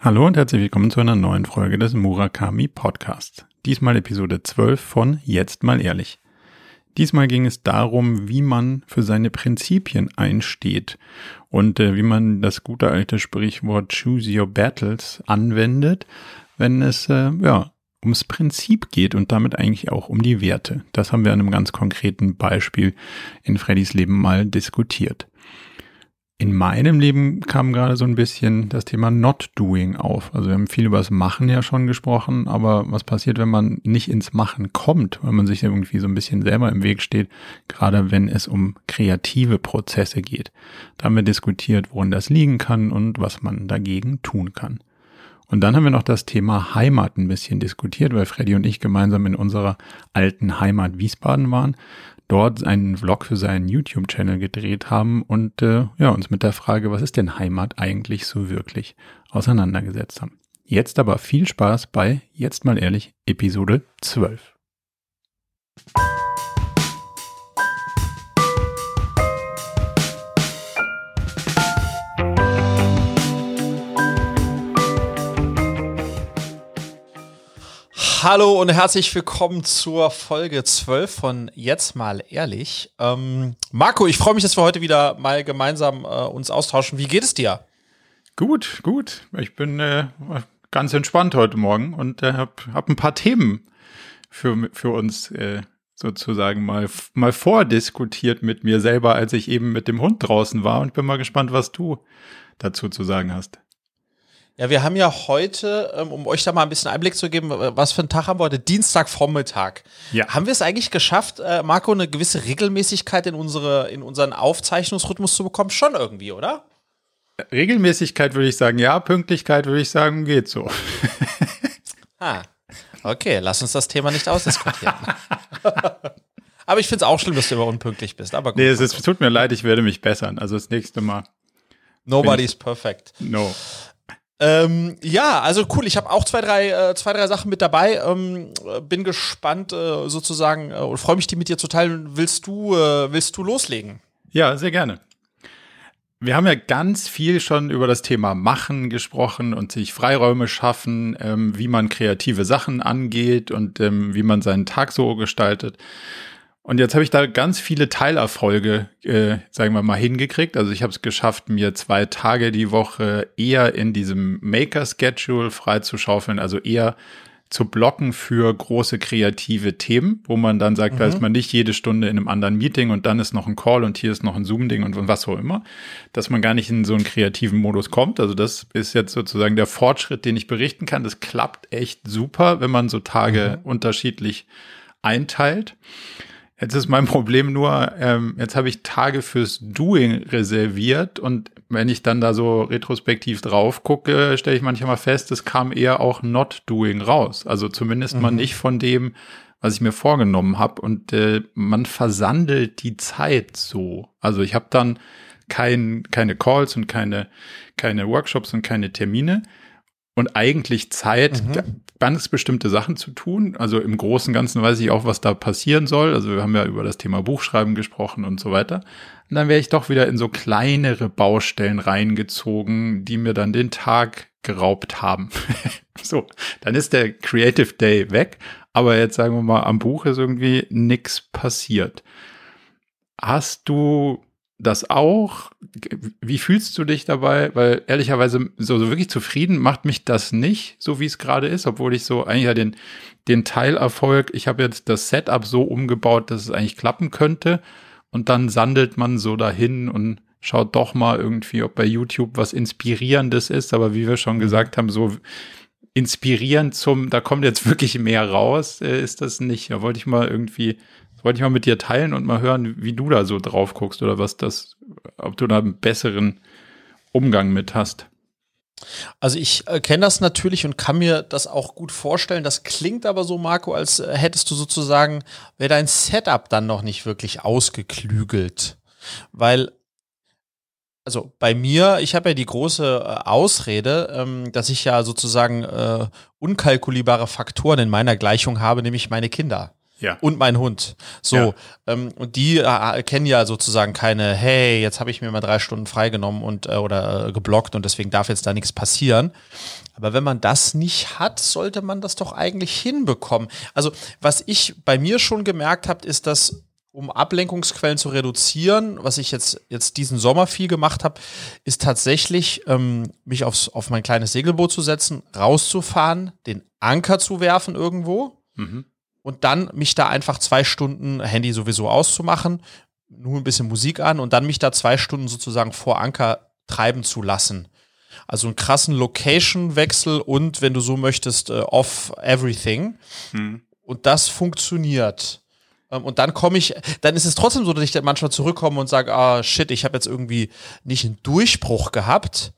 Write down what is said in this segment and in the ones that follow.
Hallo und herzlich willkommen zu einer neuen Folge des Murakami Podcasts. Diesmal Episode 12 von Jetzt mal ehrlich. Diesmal ging es darum, wie man für seine Prinzipien einsteht und äh, wie man das gute alte Sprichwort Choose Your Battles anwendet, wenn es äh, ja ums Prinzip geht und damit eigentlich auch um die Werte. Das haben wir an einem ganz konkreten Beispiel in Freddys Leben mal diskutiert. In meinem Leben kam gerade so ein bisschen das Thema Not Doing auf. Also wir haben viel über das Machen ja schon gesprochen, aber was passiert, wenn man nicht ins Machen kommt, wenn man sich irgendwie so ein bisschen selber im Weg steht, gerade wenn es um kreative Prozesse geht. Da haben wir diskutiert, worin das liegen kann und was man dagegen tun kann. Und dann haben wir noch das Thema Heimat ein bisschen diskutiert, weil Freddy und ich gemeinsam in unserer alten Heimat Wiesbaden waren dort einen Vlog für seinen YouTube-Channel gedreht haben und äh, ja, uns mit der Frage, was ist denn Heimat eigentlich so wirklich, auseinandergesetzt haben. Jetzt aber viel Spaß bei Jetzt mal ehrlich Episode 12. Hallo und herzlich willkommen zur Folge 12 von Jetzt mal ehrlich. Ähm, Marco, ich freue mich, dass wir heute wieder mal gemeinsam äh, uns austauschen. Wie geht es dir? Gut, gut. Ich bin äh, ganz entspannt heute Morgen und äh, habe hab ein paar Themen für, für uns äh, sozusagen mal, mal vordiskutiert mit mir selber, als ich eben mit dem Hund draußen war und bin mal gespannt, was du dazu zu sagen hast. Ja, wir haben ja heute, ähm, um euch da mal ein bisschen Einblick zu geben, was für einen Tag haben wir heute? Dienstagvormittag. Ja. Haben wir es eigentlich geschafft, äh, Marco, eine gewisse Regelmäßigkeit in, unsere, in unseren Aufzeichnungsrhythmus zu bekommen? Schon irgendwie, oder? Regelmäßigkeit würde ich sagen, ja. Pünktlichkeit würde ich sagen, geht so. ah, okay. Lass uns das Thema nicht ausdiskutieren. aber ich finde es auch schlimm, dass du immer unpünktlich bist. Aber gut, nee, es, es tut mir leid, ich werde mich bessern. Also das nächste Mal. Nobody's perfect. No. Ähm, ja, also cool. Ich habe auch zwei drei, äh, zwei, drei Sachen mit dabei. Ähm, bin gespannt äh, sozusagen äh, und freue mich, die mit dir zu teilen. Willst du, äh, willst du loslegen? Ja, sehr gerne. Wir haben ja ganz viel schon über das Thema Machen gesprochen und sich Freiräume schaffen, ähm, wie man kreative Sachen angeht und ähm, wie man seinen Tag so gestaltet. Und jetzt habe ich da ganz viele Teilerfolge, äh, sagen wir mal, hingekriegt. Also ich habe es geschafft, mir zwei Tage die Woche eher in diesem Maker-Schedule freizuschaufeln, also eher zu blocken für große kreative Themen, wo man dann sagt, mhm. da ist man nicht jede Stunde in einem anderen Meeting und dann ist noch ein Call und hier ist noch ein Zoom-Ding und, und was auch immer, dass man gar nicht in so einen kreativen Modus kommt. Also das ist jetzt sozusagen der Fortschritt, den ich berichten kann. Das klappt echt super, wenn man so Tage mhm. unterschiedlich einteilt. Jetzt ist mein Problem nur, ähm, jetzt habe ich Tage fürs Doing reserviert und wenn ich dann da so retrospektiv drauf gucke, stelle ich manchmal fest, es kam eher auch Not Doing raus. Also zumindest mhm. mal nicht von dem, was ich mir vorgenommen habe. Und äh, man versandelt die Zeit so. Also ich habe dann kein, keine Calls und keine, keine Workshops und keine Termine und eigentlich Zeit, mhm. Ganz bestimmte Sachen zu tun. Also im Großen und Ganzen weiß ich auch, was da passieren soll. Also wir haben ja über das Thema Buchschreiben gesprochen und so weiter. Und dann wäre ich doch wieder in so kleinere Baustellen reingezogen, die mir dann den Tag geraubt haben. so, dann ist der Creative Day weg. Aber jetzt sagen wir mal, am Buch ist irgendwie nichts passiert. Hast du das auch? Wie fühlst du dich dabei? Weil ehrlicherweise so, so wirklich zufrieden macht mich das nicht, so wie es gerade ist, obwohl ich so eigentlich ja den, den Teilerfolg, ich habe jetzt das Setup so umgebaut, dass es eigentlich klappen könnte und dann sandelt man so dahin und schaut doch mal irgendwie, ob bei YouTube was Inspirierendes ist, aber wie wir schon mhm. gesagt haben, so inspirierend zum, da kommt jetzt wirklich mehr raus, äh, ist das nicht. Da wollte ich mal irgendwie das wollte ich mal mit dir teilen und mal hören, wie du da so drauf guckst oder was das, ob du da einen besseren Umgang mit hast. Also ich äh, kenne das natürlich und kann mir das auch gut vorstellen. Das klingt aber so, Marco, als äh, hättest du sozusagen, wäre dein Setup dann noch nicht wirklich ausgeklügelt. Weil, also bei mir, ich habe ja die große äh, Ausrede, ähm, dass ich ja sozusagen äh, unkalkulierbare Faktoren in meiner Gleichung habe, nämlich meine Kinder. Ja. Und mein Hund. So, Ja. ähm, und die äh, kennen ja sozusagen keine, hey, jetzt habe ich mir mal drei Stunden freigenommen und äh, oder äh, geblockt und deswegen darf jetzt da nichts passieren. Aber wenn man das nicht hat, sollte man das doch eigentlich hinbekommen. Also, was ich bei mir schon gemerkt habe, ist, dass um Ablenkungsquellen zu reduzieren, was ich jetzt, jetzt diesen Sommer viel gemacht habe, ist tatsächlich, ähm, mich aufs, auf mein kleines Segelboot zu setzen, rauszufahren, den Anker zu werfen irgendwo Mhm. Und dann mich da einfach zwei Stunden Handy sowieso auszumachen, nur ein bisschen Musik an und dann mich da zwei Stunden sozusagen vor Anker treiben zu lassen. Also einen krassen Location-Wechsel und, wenn du so möchtest, äh, off everything. Mhm. Und das funktioniert. Ähm, Und dann komme ich, dann ist es trotzdem so, dass ich dann manchmal zurückkomme und sage, ah shit, ich habe jetzt irgendwie nicht einen Durchbruch gehabt,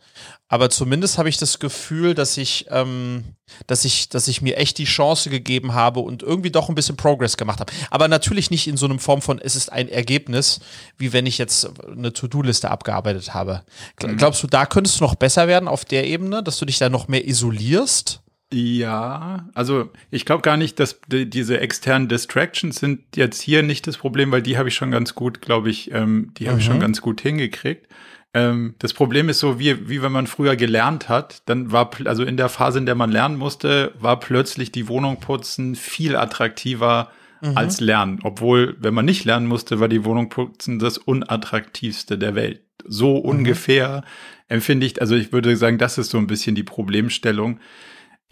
aber zumindest habe ich das Gefühl, dass ich, ähm, dass ich, dass ich mir echt die Chance gegeben habe und irgendwie doch ein bisschen Progress gemacht habe. Aber natürlich nicht in so einem Form von, es ist ein Ergebnis, wie wenn ich jetzt eine To-Do-Liste abgearbeitet habe. Gl- Glaubst du, da könntest du noch besser werden auf der Ebene, dass du dich da noch mehr isolierst? Ja, also ich glaube gar nicht, dass die, diese externen Distractions sind jetzt hier nicht das Problem, weil die habe ich schon ganz gut, glaube ich, ähm, die habe ich schon ganz gut hingekriegt. Ähm, das Problem ist so, wie, wie wenn man früher gelernt hat, dann war, also in der Phase, in der man lernen musste, war plötzlich die Wohnung putzen viel attraktiver als Lernen. Obwohl, wenn man nicht lernen musste, war die Wohnung putzen das unattraktivste der Welt. So ungefähr empfinde ich, also ich würde sagen, das ist so ein bisschen die Problemstellung.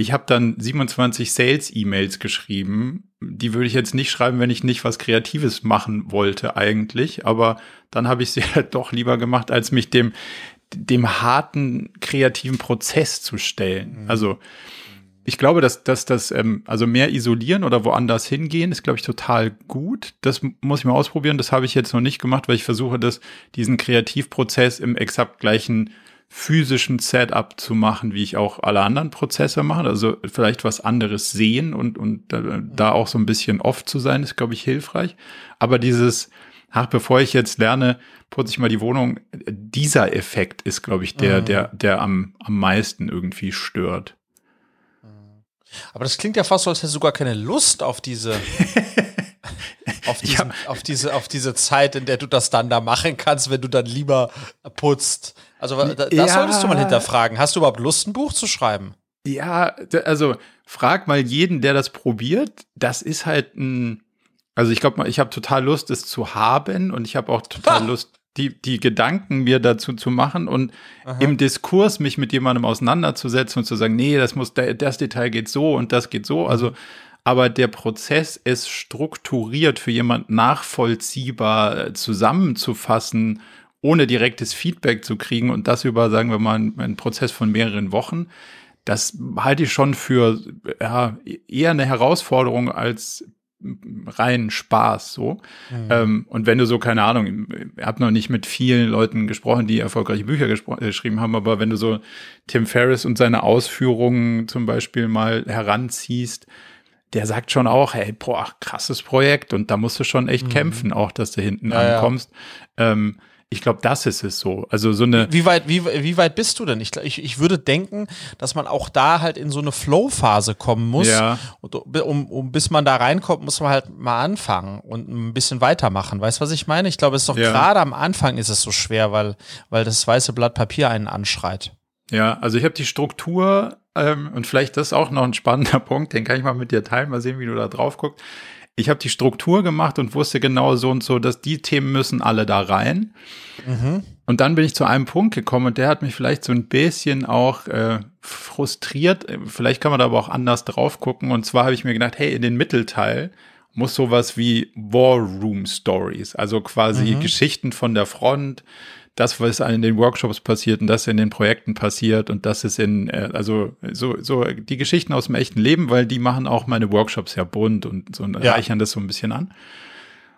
Ich habe dann 27 Sales-E-Mails geschrieben. Die würde ich jetzt nicht schreiben, wenn ich nicht was Kreatives machen wollte eigentlich. Aber dann habe ich sie halt doch lieber gemacht, als mich dem, dem harten kreativen Prozess zu stellen. Also ich glaube, dass, dass das, ähm, also mehr isolieren oder woanders hingehen, ist, glaube ich, total gut. Das muss ich mal ausprobieren. Das habe ich jetzt noch nicht gemacht, weil ich versuche, das, diesen Kreativprozess im exakt gleichen physischen Setup zu machen, wie ich auch alle anderen Prozesse mache. Also vielleicht was anderes sehen und, und da, auch so ein bisschen off zu sein, ist, glaube ich, hilfreich. Aber dieses, ach, bevor ich jetzt lerne, putze ich mal die Wohnung, dieser Effekt ist, glaube ich, der, der, der am, am meisten irgendwie stört. Aber das klingt ja fast so, als hättest du gar keine Lust auf diese, auf, diesen, auf, diese, auf diese Zeit, in der du das dann da machen kannst, wenn du dann lieber putzt. Also da, das Ja. solltest du mal hinterfragen. Hast du überhaupt Lust, ein Buch zu schreiben? Ja, also frag mal jeden, der das probiert. Das ist halt ein, also ich glaube, ich habe total Lust, es zu haben und ich habe auch total Ha! Lust, die, die Gedanken mir dazu zu machen und im Diskurs mich mit jemandem auseinanderzusetzen und zu sagen, nee, das muss, da- das Detail geht so und das geht so. Also, aber der Prozess, es strukturiert für jemand nachvollziehbar äh, zusammenzufassen, ohne direktes Feedback zu kriegen und das über, sagen wir mal, einen, Prozess von mehreren Wochen, das halte ich schon für ja, eher eine Herausforderung als rein Spaß so. Ähm, und wenn du so, keine Ahnung, ich habe noch nicht mit vielen Leuten gesprochen, die erfolgreiche Bücher gespro- äh, geschrieben haben, aber wenn du so Tim Ferriss und seine Ausführungen zum Beispiel mal heranziehst, der sagt schon auch, hey, boah, krasses Projekt und da musst du schon echt kämpfen, auch dass du hinten Ja, ja. ankommst. Ähm, ich glaube, das ist es so. Also so eine, Wie weit, wie, wie weit bist du denn? Ich, ich, ich würde denken, dass man auch da halt in so eine Flow-Phase kommen muss. Ja. Und um, um, bis man da reinkommt, muss man halt mal anfangen und ein bisschen weitermachen. Weißt du, was ich meine? Ich glaube, es ist doch Ja. gerade am Anfang ist es so schwer, weil, weil das weiße Blatt Papier einen anschreit. Ja, also ich habe die Struktur ähm, und vielleicht das ist auch noch ein spannender Punkt, den kann ich mal mit dir teilen, mal sehen, wie du da drauf guckst. Ich habe die Struktur gemacht und wusste genau so und so, dass die Themen müssen alle da rein. Und dann bin ich zu einem Punkt gekommen und der hat mich vielleicht so ein bisschen auch äh, frustriert. Vielleicht kann man da aber auch anders drauf gucken. Und zwar habe ich mir gedacht, hey, in den Mittelteil muss sowas wie War Room Stories, also quasi Geschichten von der Front, das, was in den Workshops passiert und das in den Projekten passiert und das ist in, äh, also so, so die Geschichten aus dem echten Leben, weil die machen auch meine Workshops ja bunt und so und Ja. reichern das so ein bisschen an.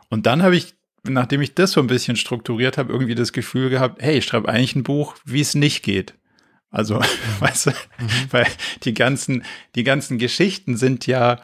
Und dann habe ich, nachdem ich das so ein bisschen strukturiert habe, irgendwie das Gefühl gehabt, hey, ich schreibe eigentlich ein Buch, wie es nicht geht. Also, weißt du, weil die ganzen, die ganzen Geschichten sind ja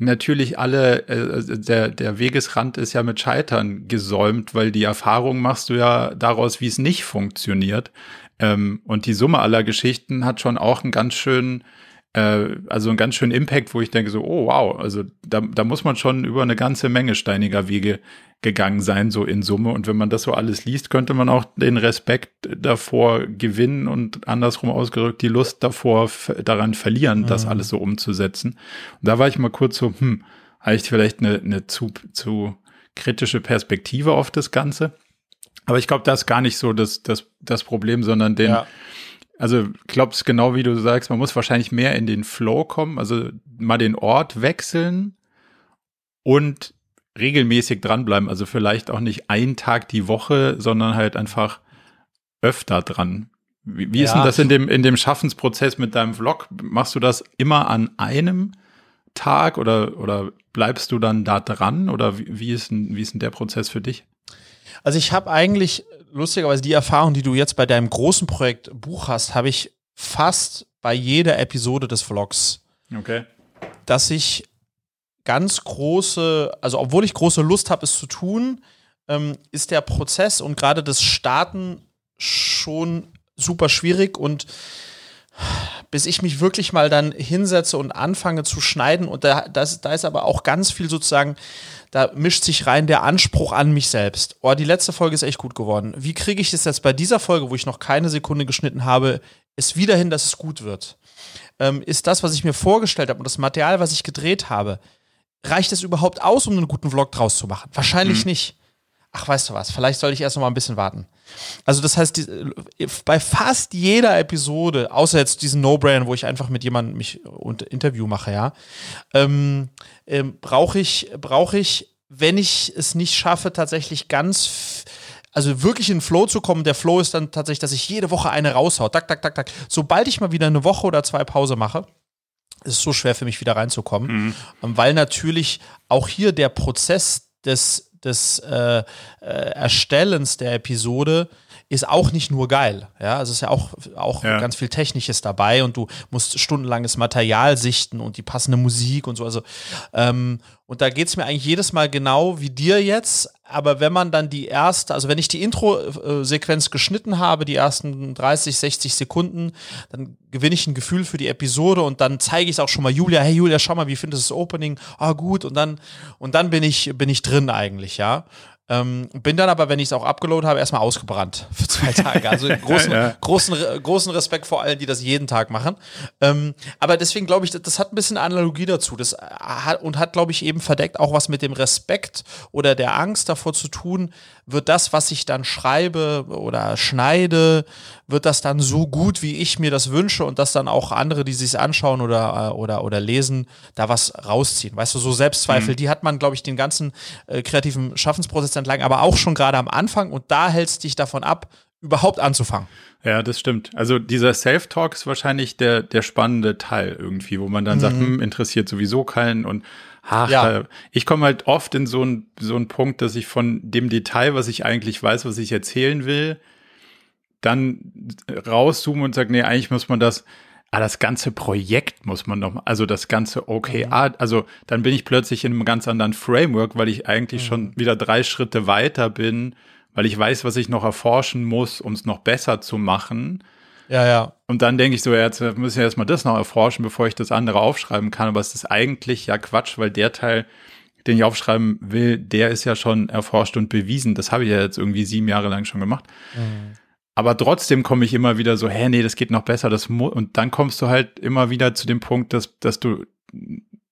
natürlich alle, äh, der, der Wegesrand ist ja mit Scheitern gesäumt, weil die Erfahrung machst du ja daraus, wie es nicht funktioniert. Ähm, und die Summe aller Geschichten hat schon auch einen ganz schönen äh, also einen ganz schönen Impact, wo ich denke so, oh wow, also da, da muss man schon über eine ganze Menge steiniger Wege gegangen sein, so in Summe. Und wenn man das so alles liest, könnte man auch den Respekt davor gewinnen und andersrum ausgedrückt die Lust davor daran verlieren, mhm. das alles so umzusetzen. Und da war ich mal kurz so, hm, habe ich vielleicht eine, eine zu, zu kritische Perspektive auf das Ganze. Aber ich glaube, das ist gar nicht so das, das, das Problem, sondern den, ja. Also glaubst genau wie du sagst, man muss wahrscheinlich mehr in den Flow kommen, also mal den Ort wechseln und regelmäßig dranbleiben. Also vielleicht auch nicht einen Tag die Woche, sondern halt einfach öfter dran. Wie, wie ja. ist denn das in dem, in dem Schaffensprozess mit deinem Vlog? Machst du das immer an einem Tag oder, oder bleibst du dann da dran? Oder wie, wie, ist, denn, wie ist denn der Prozess für dich? Also ich habe eigentlich lustigerweise die Erfahrung, die du jetzt bei deinem großen Projekt Buch hast, habe ich fast bei jeder Episode des Vlogs. Okay. Dass ich ganz große, also obwohl ich große Lust habe, es zu tun, ähm, ist der Prozess und gerade das Starten schon super schwierig und bis ich mich wirklich mal dann hinsetze und anfange zu schneiden und da, das, da ist aber auch ganz viel sozusagen, da mischt sich rein der Anspruch an mich selbst. Oh, die letzte Folge ist echt gut geworden. Wie kriege ich es jetzt bei dieser Folge, wo ich noch keine Sekunde geschnitten habe, es wieder hin, dass es gut wird? Ähm, ist das, was ich mir vorgestellt habe und das Material, was ich gedreht habe, reicht es überhaupt aus, um einen guten Vlog draus zu machen? Wahrscheinlich mhm. nicht. Ach, weißt du was? Vielleicht sollte ich erst noch mal ein bisschen warten. Also, das heißt, die, bei fast jeder Episode, außer jetzt diesen No-Brainer, wo ich einfach mit jemandem mich und Interview mache, ja, ähm, ähm, brauche ich, brauche ich, wenn ich es nicht schaffe, tatsächlich ganz also wirklich in den Flow zu kommen, der Flow ist dann tatsächlich, dass ich jede Woche eine raushaue. Tak, tak, tak, tak. Sobald ich mal wieder eine Woche oder zwei Pause mache, ist es so schwer für mich wieder reinzukommen, mhm. Ähm, weil natürlich auch hier der Prozess des, des äh, äh, Erstellens der Episode ist auch nicht nur geil. Ja, also es ist ja auch, auch ja. ganz viel Technisches dabei und du musst stundenlanges Material sichten und die passende Musik und so. Also, ähm, und da geht es mir eigentlich jedes Mal genau wie dir jetzt. Aber wenn man dann die erste, also wenn ich die Intro-Sequenz geschnitten habe, die ersten 30, 60 Sekunden, dann gewinne ich ein Gefühl für die Episode und dann zeige ich es auch schon mal Julia, hey Julia, schau mal, wie findest du das Opening? Ah, gut, und dann, und dann bin ich, bin ich drin eigentlich, ja. Ähm, bin dann aber, wenn ich es auch abgeloadet habe, erstmal ausgebrannt für zwei Tage. Also großen, ja. großen, großen Respekt vor allen, die das jeden Tag machen. Ähm, aber deswegen glaube ich, das, hat ein bisschen Analogie dazu. Das hat, und hat, glaube ich, eben verdeckt auch was mit dem Respekt oder der Angst davor zu tun, wird das, was ich dann schreibe oder schneide, wird das dann so gut, wie ich mir das wünsche und dass dann auch andere, die sich anschauen oder, äh, oder, oder lesen, da was rausziehen. Weißt du, so Selbstzweifel, mhm. die hat man, glaube ich, den ganzen äh, kreativen Schaffensprozess entlang, aber auch schon gerade am Anfang und da hältst dich davon ab, überhaupt anzufangen. Ja, das stimmt. Also dieser Self-Talk ist wahrscheinlich der, der spannende Teil irgendwie, wo man dann mhm. sagt, hm, interessiert sowieso keinen und ach, ja. äh, ich komme halt oft in so einen so einen Punkt, dass ich von dem Detail, was ich eigentlich weiß, was ich erzählen will, dann rauszoome und sage, nee, eigentlich muss man das, ah, das ganze Projekt muss man noch, also das ganze OKR, mhm. also dann bin ich plötzlich in einem ganz anderen Framework, weil ich eigentlich mhm. schon wieder drei Schritte weiter bin weil ich weiß, was ich noch erforschen muss, um es noch besser zu machen. Ja, ja. Und dann denke ich so, ja, jetzt muss ich erstmal das noch erforschen, bevor ich das andere aufschreiben kann. Aber es ist eigentlich ja Quatsch, weil der Teil, den ich aufschreiben will, der ist ja schon erforscht und bewiesen. Das habe ich ja jetzt irgendwie sieben Jahre lang schon gemacht. Mhm. Aber trotzdem komme ich immer wieder so, hä, nee, das geht noch besser. Das und dann kommst du halt immer wieder zu dem Punkt, dass, dass du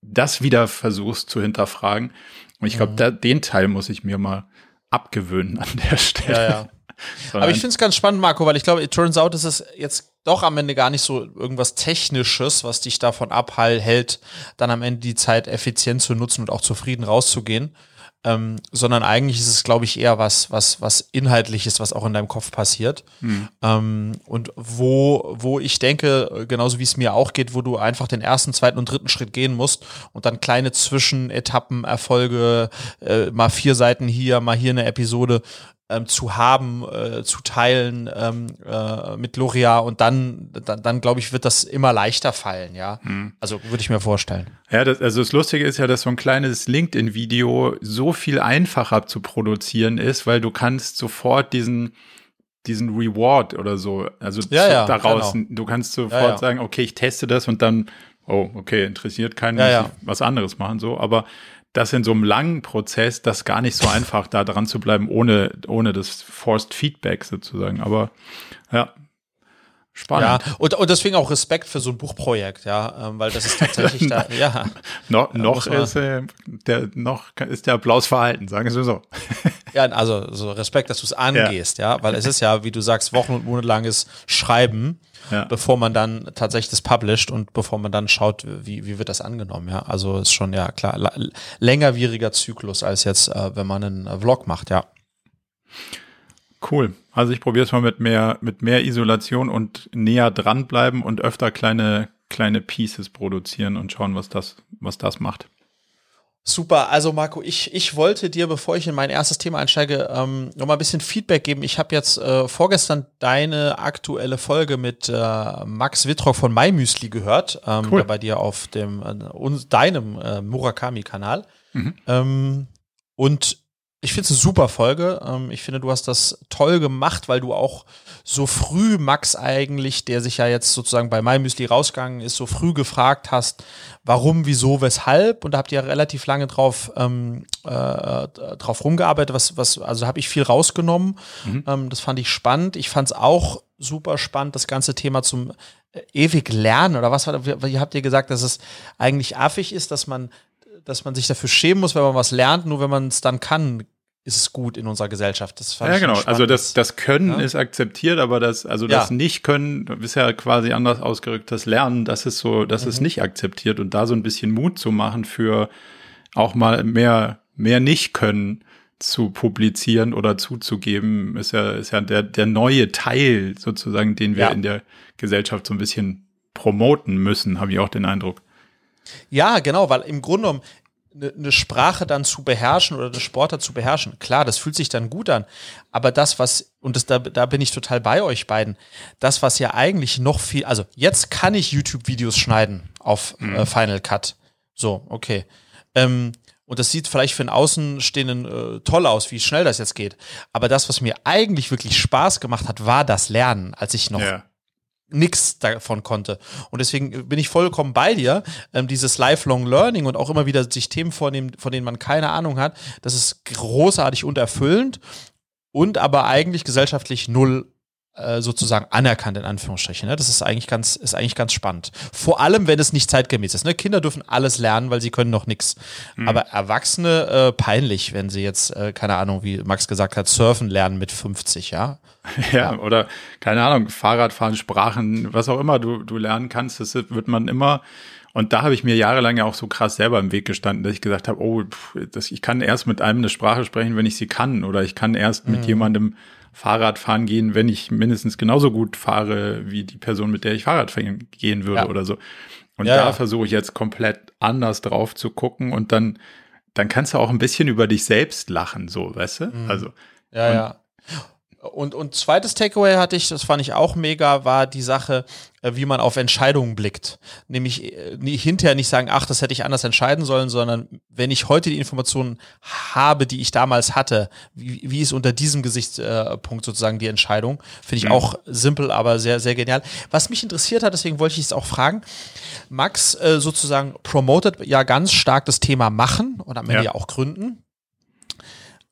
das wieder versuchst zu hinterfragen. Und ich glaube, mhm. den Teil muss ich mir mal abgewöhnen an der Stelle. Ja, ja. Aber ich finde es ganz spannend, Marco, weil ich glaube, it turns out, ist es jetzt doch am Ende gar nicht so irgendwas Technisches, was dich davon abhält, dann am Ende die Zeit effizient zu nutzen und auch zufrieden rauszugehen, ähm, sondern eigentlich ist es, glaube ich, eher was, was, was Inhaltliches, was auch in deinem Kopf passiert. Mhm. Ähm, und wo, wo ich denke, genauso wie es mir auch geht, wo du einfach den ersten, zweiten und dritten Schritt gehen musst und dann kleine Zwischenetappen, Erfolge, äh, mal vier Seiten hier, mal hier eine Episode, ähm, zu haben, äh, zu teilen ähm, äh, mit Loria und dann, dann, dann glaube ich, wird das immer leichter fallen, ja. Hm. Also würde ich mir vorstellen. Ja, das, also das Lustige ist ja, dass so ein kleines LinkedIn-Video so viel einfacher zu produzieren ist, weil du kannst sofort diesen diesen Reward oder so. Also Ja, ja, daraus, genau. du kannst sofort Ja, sagen, okay, ich teste das und dann, oh, okay, interessiert keinen, was anderes machen, so. Aber das in so einem langen Prozess, das gar nicht so einfach, da dran zu bleiben, ohne, ohne das Forced Feedback sozusagen. Aber ja, spannend. Ja, und, und deswegen auch Respekt für so ein Buchprojekt, ja, ähm, weil das ist tatsächlich da, ja. No, noch ist äh, der noch ist der Applaus verhalten, sagen wir so. Ja, also so Respekt, dass du es angehst, ja. weil es ist ja, wie du sagst, Wochen- und monatelanges Schreiben, Ja. bevor man dann tatsächlich das published und bevor man dann schaut, wie, wie wird das angenommen, ja. Also ist schon, ja, klar, la- längerwieriger Zyklus als jetzt, äh, wenn man einen äh, Vlog macht, ja. Cool. Also ich probiere es mal mit mehr mit mehr Isolation und näher dranbleiben und öfter kleine kleine Pieces produzieren und schauen, was das was das macht. Super, also Marco, ich, ich wollte dir, bevor ich in mein erstes Thema einsteige, ähm, noch mal ein bisschen Feedback geben. Ich habe jetzt äh, vorgestern deine aktuelle Folge mit äh, Max Wittrock von MyMüsli gehört, ähm, Cool. bei dir auf dem äh, deinem äh, Murakami-Kanal. Ähm, und ich finde es eine super Folge. Ähm, ich finde, du hast das toll gemacht, weil du auch so früh Max eigentlich, der sich ja jetzt sozusagen bei MyMüsli rausgegangen ist, so früh gefragt hast, warum, wieso, weshalb. Und da habt ihr relativ lange drauf, ähm, äh, drauf rumgearbeitet. Was, was, also habe ich viel rausgenommen. Ähm, das fand ich spannend. Ich fand es auch super spannend, das ganze Thema zum äh, ewig lernen oder was war, wie habt ihr gesagt, dass es eigentlich affig ist, dass man dass man sich dafür schämen muss, wenn man was lernt, nur wenn man es dann kann, ist es gut in unserer Gesellschaft. Das fand Ja, genau. Also das, das Können Ja. ist akzeptiert, aber das, also Ja. das Nicht-Können ist ja quasi anders ausgerückt. Das Lernen, das ist so, das Mhm. ist nicht akzeptiert und da so ein bisschen Mut zu machen für auch mal mehr, mehr Nicht-Können zu publizieren oder zuzugeben, ist ja, ist ja der, der neue Teil sozusagen, den wir Ja. in der Gesellschaft so ein bisschen promoten müssen, habe ich auch den Eindruck. Ja, genau, weil im Grunde genommen eine eine Sprache dann zu beherrschen oder eine Sportart zu beherrschen, klar, das fühlt sich dann gut an. Aber das, was, und das, da, da bin ich total bei euch beiden, das, was ja eigentlich noch viel, also jetzt kann ich YouTube-Videos schneiden auf äh, Final Cut. So, okay. Ähm, und das sieht vielleicht für einen Außenstehenden äh, toll aus, wie schnell das jetzt geht. Aber das, was mir eigentlich wirklich Spaß gemacht hat, war das Lernen, als ich noch Ja. Nix davon konnte. Und deswegen bin ich vollkommen bei dir. Ähm, dieses Lifelong Learning und auch immer wieder sich Themen vornehmen, von denen man keine Ahnung hat, das ist großartig und erfüllend und aber eigentlich gesellschaftlich null äh, sozusagen anerkannt in Anführungsstrichen. Ne? Das ist eigentlich ganz, ist eigentlich ganz spannend. Vor allem, wenn es nicht zeitgemäß ist. Ne? Kinder dürfen alles lernen, weil sie können noch nichts. Aber Erwachsene äh, peinlich, wenn sie jetzt, äh, keine Ahnung, wie Max gesagt hat, surfen lernen mit 50, ja. Ja, oder keine Ahnung, Fahrradfahren, Sprachen, was auch immer du, du lernen kannst, das wird man immer. Und da habe ich mir jahrelang ja auch so krass selber im Weg gestanden, dass ich gesagt habe, oh, pff, das, ich kann erst mit einem eine Sprache sprechen, wenn ich sie kann. Oder ich kann erst mit jemandem Fahrrad fahren gehen, wenn ich mindestens genauso gut fahre wie die Person, mit der ich Fahrrad fahren gehen würde Ja. oder so. Und Ja, da ja. versuche ich jetzt komplett anders drauf zu gucken und dann, dann kannst du auch ein bisschen über dich selbst lachen, so, weißt du? Mhm. Also, Ja, ja. Und, und zweites Takeaway hatte ich, das fand ich auch mega, war die Sache, äh, wie man auf Entscheidungen blickt. Nämlich äh, hinterher nicht sagen, ach, das hätte ich anders entscheiden sollen, sondern wenn ich heute die Informationen habe, die ich damals hatte, wie, wie ist unter diesem Gesichtspunkt sozusagen die Entscheidung, finde ich auch simpel, aber sehr, sehr genial. Was mich interessiert hat, deswegen wollte ich es auch fragen, Max äh, sozusagen promotet ja ganz stark das Thema Machen und am Ende Ja. ja auch Gründen.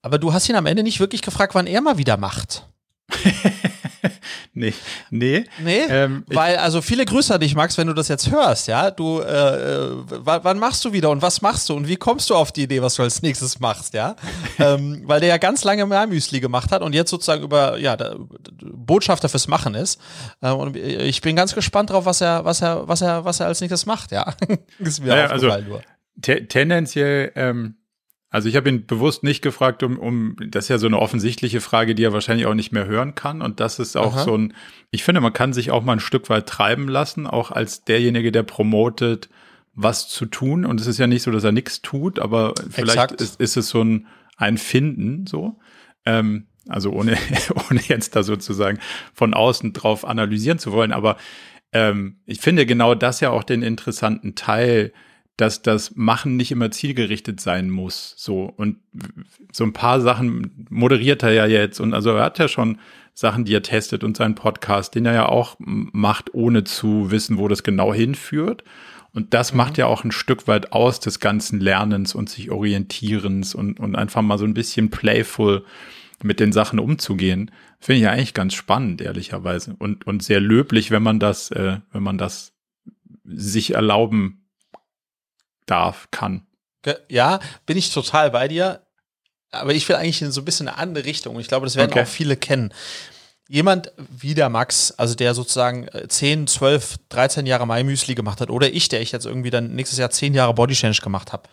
Aber du hast ihn am Ende nicht wirklich gefragt, wann er mal wieder macht. nee, nee. Nee, Ähm, weil also viele Grüße an dich, Max, wenn du das jetzt hörst, ja. Du, äh, äh, wann, machst du wieder und was machst du und wie kommst du auf die Idee, was du als nächstes machst, ja? ähm, weil der ja ganz lange mehr Müsli gemacht hat und jetzt sozusagen über, ja, der, Botschafter fürs Machen ist. Äh, und ich bin ganz gespannt drauf, was er, was er, was er, was er als nächstes macht, ja. ist mir Naja, also- aufgefallen nur. Te tendenziell, ähm, also ich habe ihn bewusst nicht gefragt, um, um, das ist ja so eine offensichtliche Frage, die er wahrscheinlich auch nicht mehr hören kann. Und das ist auch Aha. so ein, ich finde, man kann sich auch mal ein Stück weit treiben lassen, auch als derjenige, der promotet, was zu tun. Und es ist ja nicht so, dass er nichts tut, aber vielleicht ist, ist es so ein, ein Finden, so. Ähm, also ohne, ohne jetzt da sozusagen von außen drauf analysieren zu wollen. Aber ähm, ich finde genau das ja auch den interessanten Teil dass das Machen nicht immer zielgerichtet sein muss. So und so ein paar Sachen moderiert er ja jetzt und also er hat ja schon Sachen, die er testet und seinen Podcast, den er ja auch macht, ohne zu wissen, wo das genau hinführt. Und das mhm. macht ja auch ein Stück weit aus des ganzen Lernens und sich Orientierens und, und einfach mal so ein bisschen playful mit den Sachen umzugehen. Finde ich ja eigentlich ganz spannend, ehrlicherweise. Und, und sehr löblich, wenn man das, äh, wenn man das sich erlauben darf, kann. Ja, bin ich total bei dir. Aber ich will eigentlich in so ein bisschen eine andere Richtung. Und ich glaube, das werden okay. auch viele kennen. Jemand wie der Max, also der sozusagen 10, 12, 13 Jahre My Müsli gemacht hat, oder ich, der ich jetzt irgendwie dann nächstes Jahr 10 Jahre Body Change gemacht habe.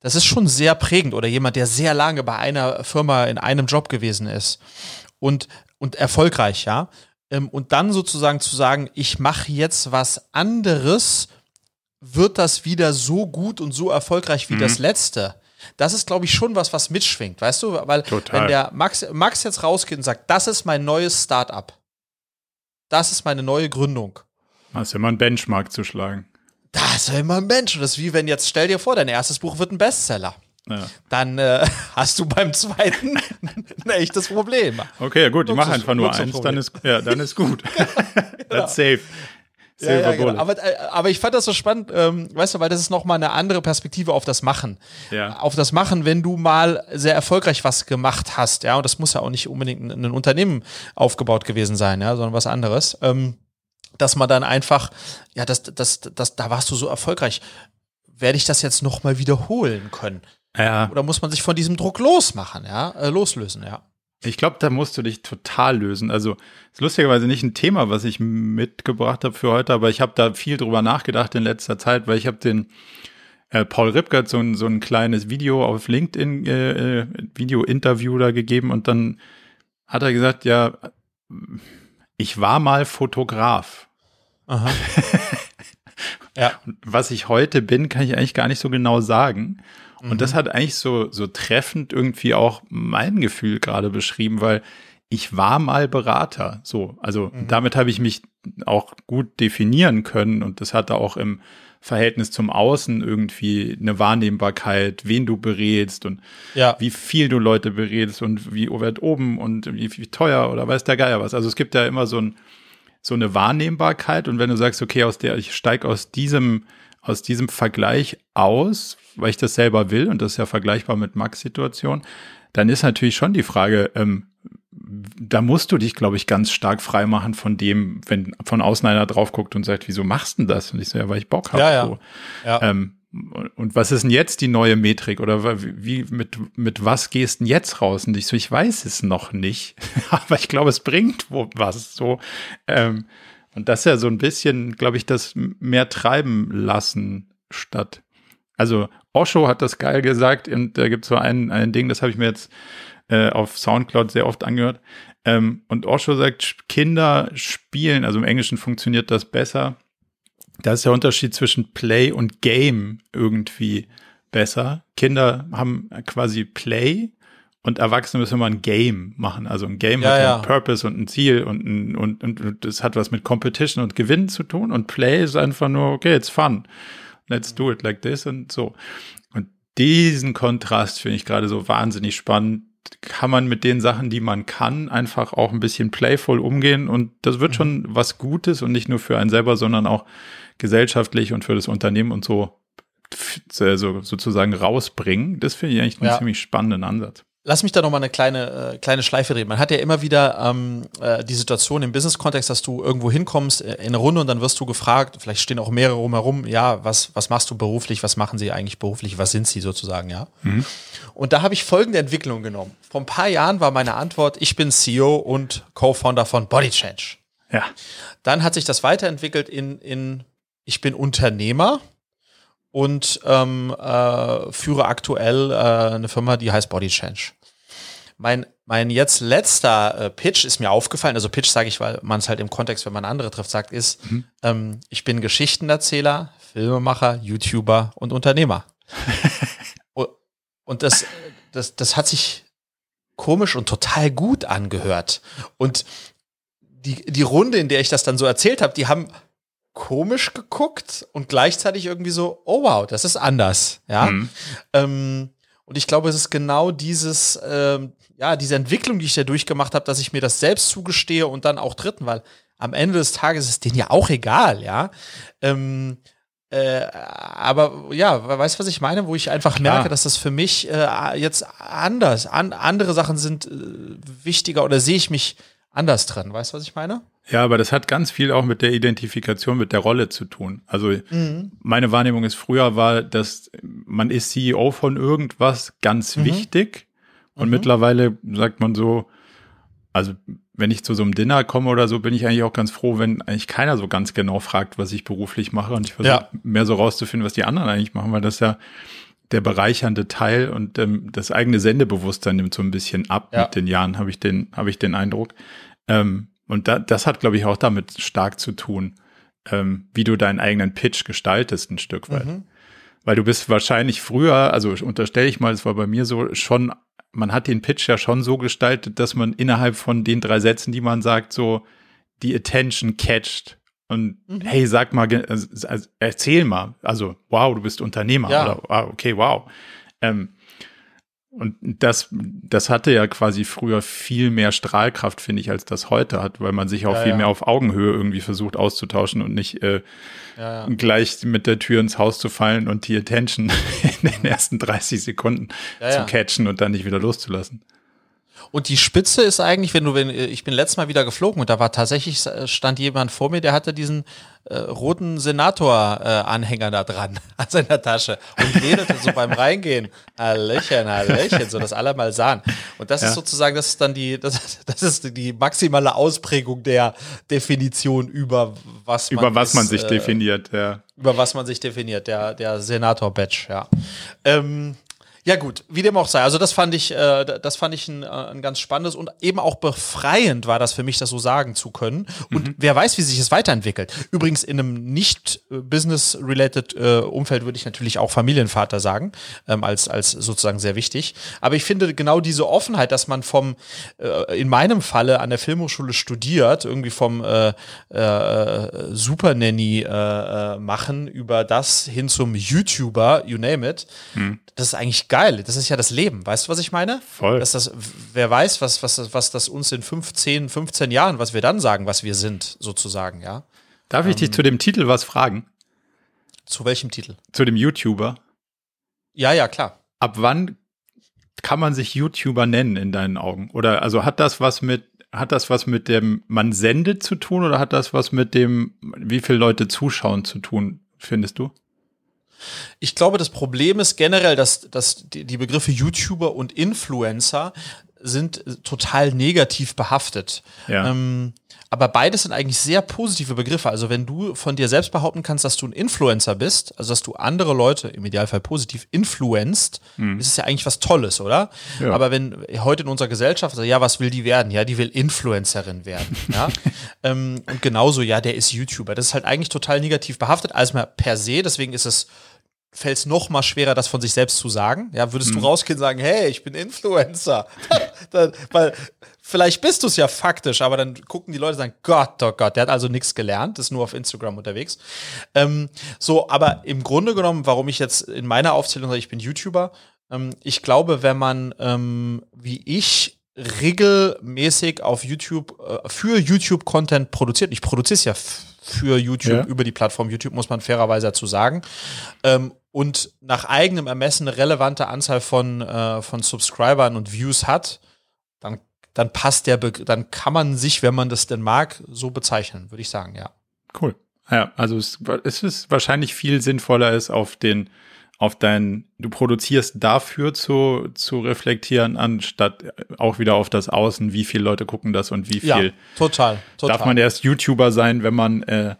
Das ist schon sehr prägend. Oder jemand, der sehr lange bei einer Firma in einem Job gewesen ist und, und erfolgreich, ja. Ähm, und dann sozusagen zu sagen, ich mache jetzt was anderes, wird das wieder so gut und so erfolgreich wie mhm. das letzte. Das ist, glaube ich, schon was, was mitschwingt, weißt du? Weil Total. wenn der Max, Max jetzt rausgeht und sagt, das ist mein neues Startup, das ist meine neue Gründung. Das ist immer ein Benchmark zu schlagen. Das ist immer ein Benchmark. Das ist wie wenn jetzt, stell dir vor, dein erstes Buch wird ein Bestseller. Ja. Dann äh, hast du beim zweiten ein echtes Problem. Okay, gut, ich mache einfach nur eins, dann ist, ja, dann ist gut. That's safe. Ja, ja, genau. aber, äh, aber ich fand das so spannend, ähm, weißt du, weil das ist nochmal eine andere Perspektive auf das Machen. Ja. Auf das Machen, wenn du mal sehr erfolgreich was gemacht hast, ja, und das muss ja auch nicht unbedingt ein, ein Unternehmen aufgebaut gewesen sein, ja, sondern was anderes. Ähm, dass man dann einfach, ja, das, das, das, da warst du so erfolgreich. Werde ich das jetzt nochmal wiederholen können? Ja. Oder muss man sich von diesem Druck losmachen, ja, äh, loslösen, ja. Ich glaube, da musst du dich total lösen. Also ist lustigerweise nicht ein Thema, was ich mitgebracht habe für heute, aber ich habe da viel drüber nachgedacht in letzter Zeit, weil ich habe den äh, Paul Ripkert so ein, so ein kleines Video auf LinkedIn, äh, äh, Video-Interview da gegeben und dann hat er gesagt, ja, ich war mal Fotograf. Aha. ja. Was ich heute bin, kann ich eigentlich gar nicht so genau sagen. Und mhm. das hat eigentlich so, so treffend irgendwie auch mein Gefühl gerade beschrieben, weil ich war mal Berater. So, also mhm. damit habe ich mich auch gut definieren können und das hatte auch im Verhältnis zum Außen irgendwie eine Wahrnehmbarkeit, wen du berätst und ja. wie viel du Leute berätst und wie weit oben und wie, wie teuer oder weiß der Geier was. Also es gibt ja immer so ein, so eine Wahrnehmbarkeit und wenn du sagst, okay, aus der, ich steige aus diesem, aus diesem Vergleich aus, weil ich das selber will, und das ist ja vergleichbar mit Max Situation, dann ist natürlich schon die Frage, ähm, da musst du dich, glaube ich, ganz stark freimachen von dem, wenn von außen einer drauf guckt und sagt, wieso machst du das? Und ich so, ja, weil ich Bock habe. Ja, ja. So. ja. Ähm, und was ist denn jetzt die neue Metrik? Oder wie, mit, mit was gehst du denn jetzt raus? Und ich so, ich weiß es noch nicht. Aber ich glaube, es bringt was. So, ähm, und das ist ja so ein bisschen, glaube ich, das mehr treiben lassen statt. Also Osho hat das geil gesagt und da gibt es so ein, ein Ding, das habe ich mir jetzt äh, auf Soundcloud sehr oft angehört. Ähm, und Osho sagt, Kinder spielen, also im Englischen funktioniert das besser. Da ist der Unterschied zwischen Play und Game irgendwie besser. Kinder haben quasi Play und Erwachsene müssen immer ein Game machen. Also ein Game ja, hat ja. einen Purpose und ein Ziel und, ein, und, und, und das hat was mit Competition und Gewinnen zu tun. Und Play ist einfach nur, okay, it's fun let's do it like this und so. Und diesen Kontrast finde ich gerade so wahnsinnig spannend. Kann man mit den Sachen, die man kann, einfach auch ein bisschen playful umgehen und das wird mhm. schon was Gutes und nicht nur für einen selber, sondern auch gesellschaftlich und für das Unternehmen und so, so sozusagen rausbringen. Das finde ich eigentlich einen ja. ziemlich spannenden Ansatz. Lass mich da nochmal eine kleine, äh, kleine Schleife drehen. Man hat ja immer wieder ähm, äh, die Situation im Business-Kontext, dass du irgendwo hinkommst äh, in eine Runde und dann wirst du gefragt, vielleicht stehen auch mehrere rumherum, ja, was, was machst du beruflich, was machen sie eigentlich beruflich, was sind sie sozusagen, ja? Mhm. Und da habe ich folgende Entwicklung genommen. Vor ein paar Jahren war meine Antwort, ich bin CEO und Co-Founder von Body Change. Ja. Dann hat sich das weiterentwickelt in, in ich bin Unternehmer und ähm, äh, führe aktuell äh, eine Firma, die heißt Body Change. Mein, mein jetzt letzter äh, Pitch ist mir aufgefallen, also Pitch sage ich, weil man es halt im Kontext, wenn man andere trifft, sagt, ist, mhm. ähm, ich bin Geschichtenerzähler, Filmemacher, YouTuber und Unternehmer. und das, das, das hat sich komisch und total gut angehört. Und die, die Runde, in der ich das dann so erzählt habe, die haben komisch geguckt und gleichzeitig irgendwie so, oh wow, das ist anders, ja. Mhm. Ähm, und ich glaube, es ist genau dieses, ähm, ja, diese Entwicklung, die ich da durchgemacht habe, dass ich mir das selbst zugestehe und dann auch Dritten, weil am Ende des Tages ist denen ja auch egal, ja. Ähm, äh, aber ja, weißt du, was ich meine? Wo ich einfach Klar. merke, dass das für mich äh, jetzt anders, an, andere Sachen sind äh, wichtiger oder sehe ich mich anders drin. Weißt du, was ich meine? Ja, aber das hat ganz viel auch mit der Identifikation mit der Rolle zu tun. Also mhm. meine Wahrnehmung ist früher war, dass man ist CEO von irgendwas ganz mhm. wichtig und mhm. mittlerweile sagt man so, also wenn ich zu so einem Dinner komme oder so, bin ich eigentlich auch ganz froh, wenn eigentlich keiner so ganz genau fragt, was ich beruflich mache. Und ich versuche ja. mehr so rauszufinden, was die anderen eigentlich machen, weil das ja der bereichernde Teil und ähm, das eigene Sendebewusstsein nimmt so ein bisschen ab ja. mit den Jahren, habe ich den, habe ich den Eindruck. Ähm, und da, das hat, glaube ich, auch damit stark zu tun, ähm, wie du deinen eigenen Pitch gestaltest, ein Stück weit. Mhm. Weil du bist wahrscheinlich früher, also unterstelle ich mal, es war bei mir so schon man hat den Pitch ja schon so gestaltet, dass man innerhalb von den drei Sätzen, die man sagt, so die Attention catcht. Und mhm. hey, sag mal, also, also, erzähl mal. Also, wow, du bist Unternehmer. Ja. Oder, ah, okay, wow. Ähm, und das, das hatte ja quasi früher viel mehr Strahlkraft, finde ich, als das heute hat, weil man sich auch ja, viel ja. mehr auf Augenhöhe irgendwie versucht auszutauschen und nicht äh, ja, gleich mit der Tür ins Haus zu fallen und die Attention in den ersten 30 Sekunden zu catchen und dann nicht wieder loszulassen. Und die Spitze ist eigentlich, wenn du, wenn ich bin letztes Mal wieder geflogen und da war tatsächlich stand jemand vor mir, der hatte diesen äh, roten Senator-Anhänger äh, da dran an seiner Tasche und redete so beim Reingehen, Hallöchen, Hallöchen, so dass alle mal sahen. Und das ja. ist sozusagen, das ist dann die, das, das ist die maximale Ausprägung der Definition über was man über was ist, man sich äh, definiert, ja. Über was man sich definiert, der der Senator-Badge, ja. Ähm, ja gut, wie dem auch sei. Also das fand ich, äh, das fand ich ein, äh, ein ganz spannendes und eben auch befreiend war das für mich, das so sagen zu können. Und mhm. wer weiß, wie sich es weiterentwickelt. Übrigens in einem nicht äh, business-related äh, Umfeld würde ich natürlich auch Familienvater sagen, ähm, als als sozusagen sehr wichtig. Aber ich finde genau diese Offenheit, dass man vom äh, in meinem Falle an der Filmhochschule studiert, irgendwie vom äh, äh, Super Nanny äh, äh machen über das hin zum YouTuber, you name it. Mhm. Das ist eigentlich geil geil. Das ist ja das Leben. Weißt du, was ich meine? Voll. Dass das, wer weiß, was, was, was das uns in 15, 15 Jahren, was wir dann sagen, was wir sind, sozusagen, ja. Darf ich ähm, dich zu dem Titel was fragen? Zu welchem Titel? Zu dem YouTuber. Ja, ja, klar. Ab wann kann man sich YouTuber nennen in deinen Augen? Oder also hat das was mit hat das was mit dem man sendet zu tun oder hat das was mit dem wie viele Leute zuschauen zu tun, findest du? Ich glaube, das Problem ist generell, dass, dass die, Begriffe YouTuber und Influencer sind total negativ behaftet. Ja. Ähm, aber beides sind eigentlich sehr positive Begriffe. Also wenn du von dir selbst behaupten kannst, dass du ein Influencer bist, also dass du andere Leute im Idealfall positiv influenzt, mhm. ist es ja eigentlich was Tolles, oder? Ja. Aber wenn heute in unserer Gesellschaft, also, ja, was will die werden? Ja, die will Influencerin werden. ja? ähm, und genauso, ja, der ist YouTuber. Das ist halt eigentlich total negativ behaftet, als mal per se. Deswegen ist es fällt es noch mal schwerer, das von sich selbst zu sagen. Ja, würdest mhm. du rausgehen und sagen, hey, ich bin Influencer, dann, weil vielleicht bist du es ja faktisch, aber dann gucken die Leute und sagen, Gott, oh Gott, der hat also nichts gelernt, ist nur auf Instagram unterwegs. Ähm, so, aber im Grunde genommen, warum ich jetzt in meiner Aufzählung sage, ich bin YouTuber, ähm, ich glaube, wenn man ähm, wie ich regelmäßig auf YouTube äh, für YouTube Content produziert, ich produziere es ja für YouTube ja. über die Plattform YouTube, muss man fairerweise dazu sagen. Ähm, und nach eigenem Ermessen eine relevante Anzahl von, äh, von Subscribern und Views hat, dann, passt der, Be dann kann man sich, wenn man das denn mag, so bezeichnen, würde ich sagen, ja. Cool. Ja, also es, es ist wahrscheinlich viel sinnvoller, es auf den auf dein, du produzierst dafür zu, zu reflektieren, anstatt auch wieder auf das Außen, wie viele Leute gucken das und wie viel. Ja, total, total. Darf man erst YouTuber sein, wenn man äh,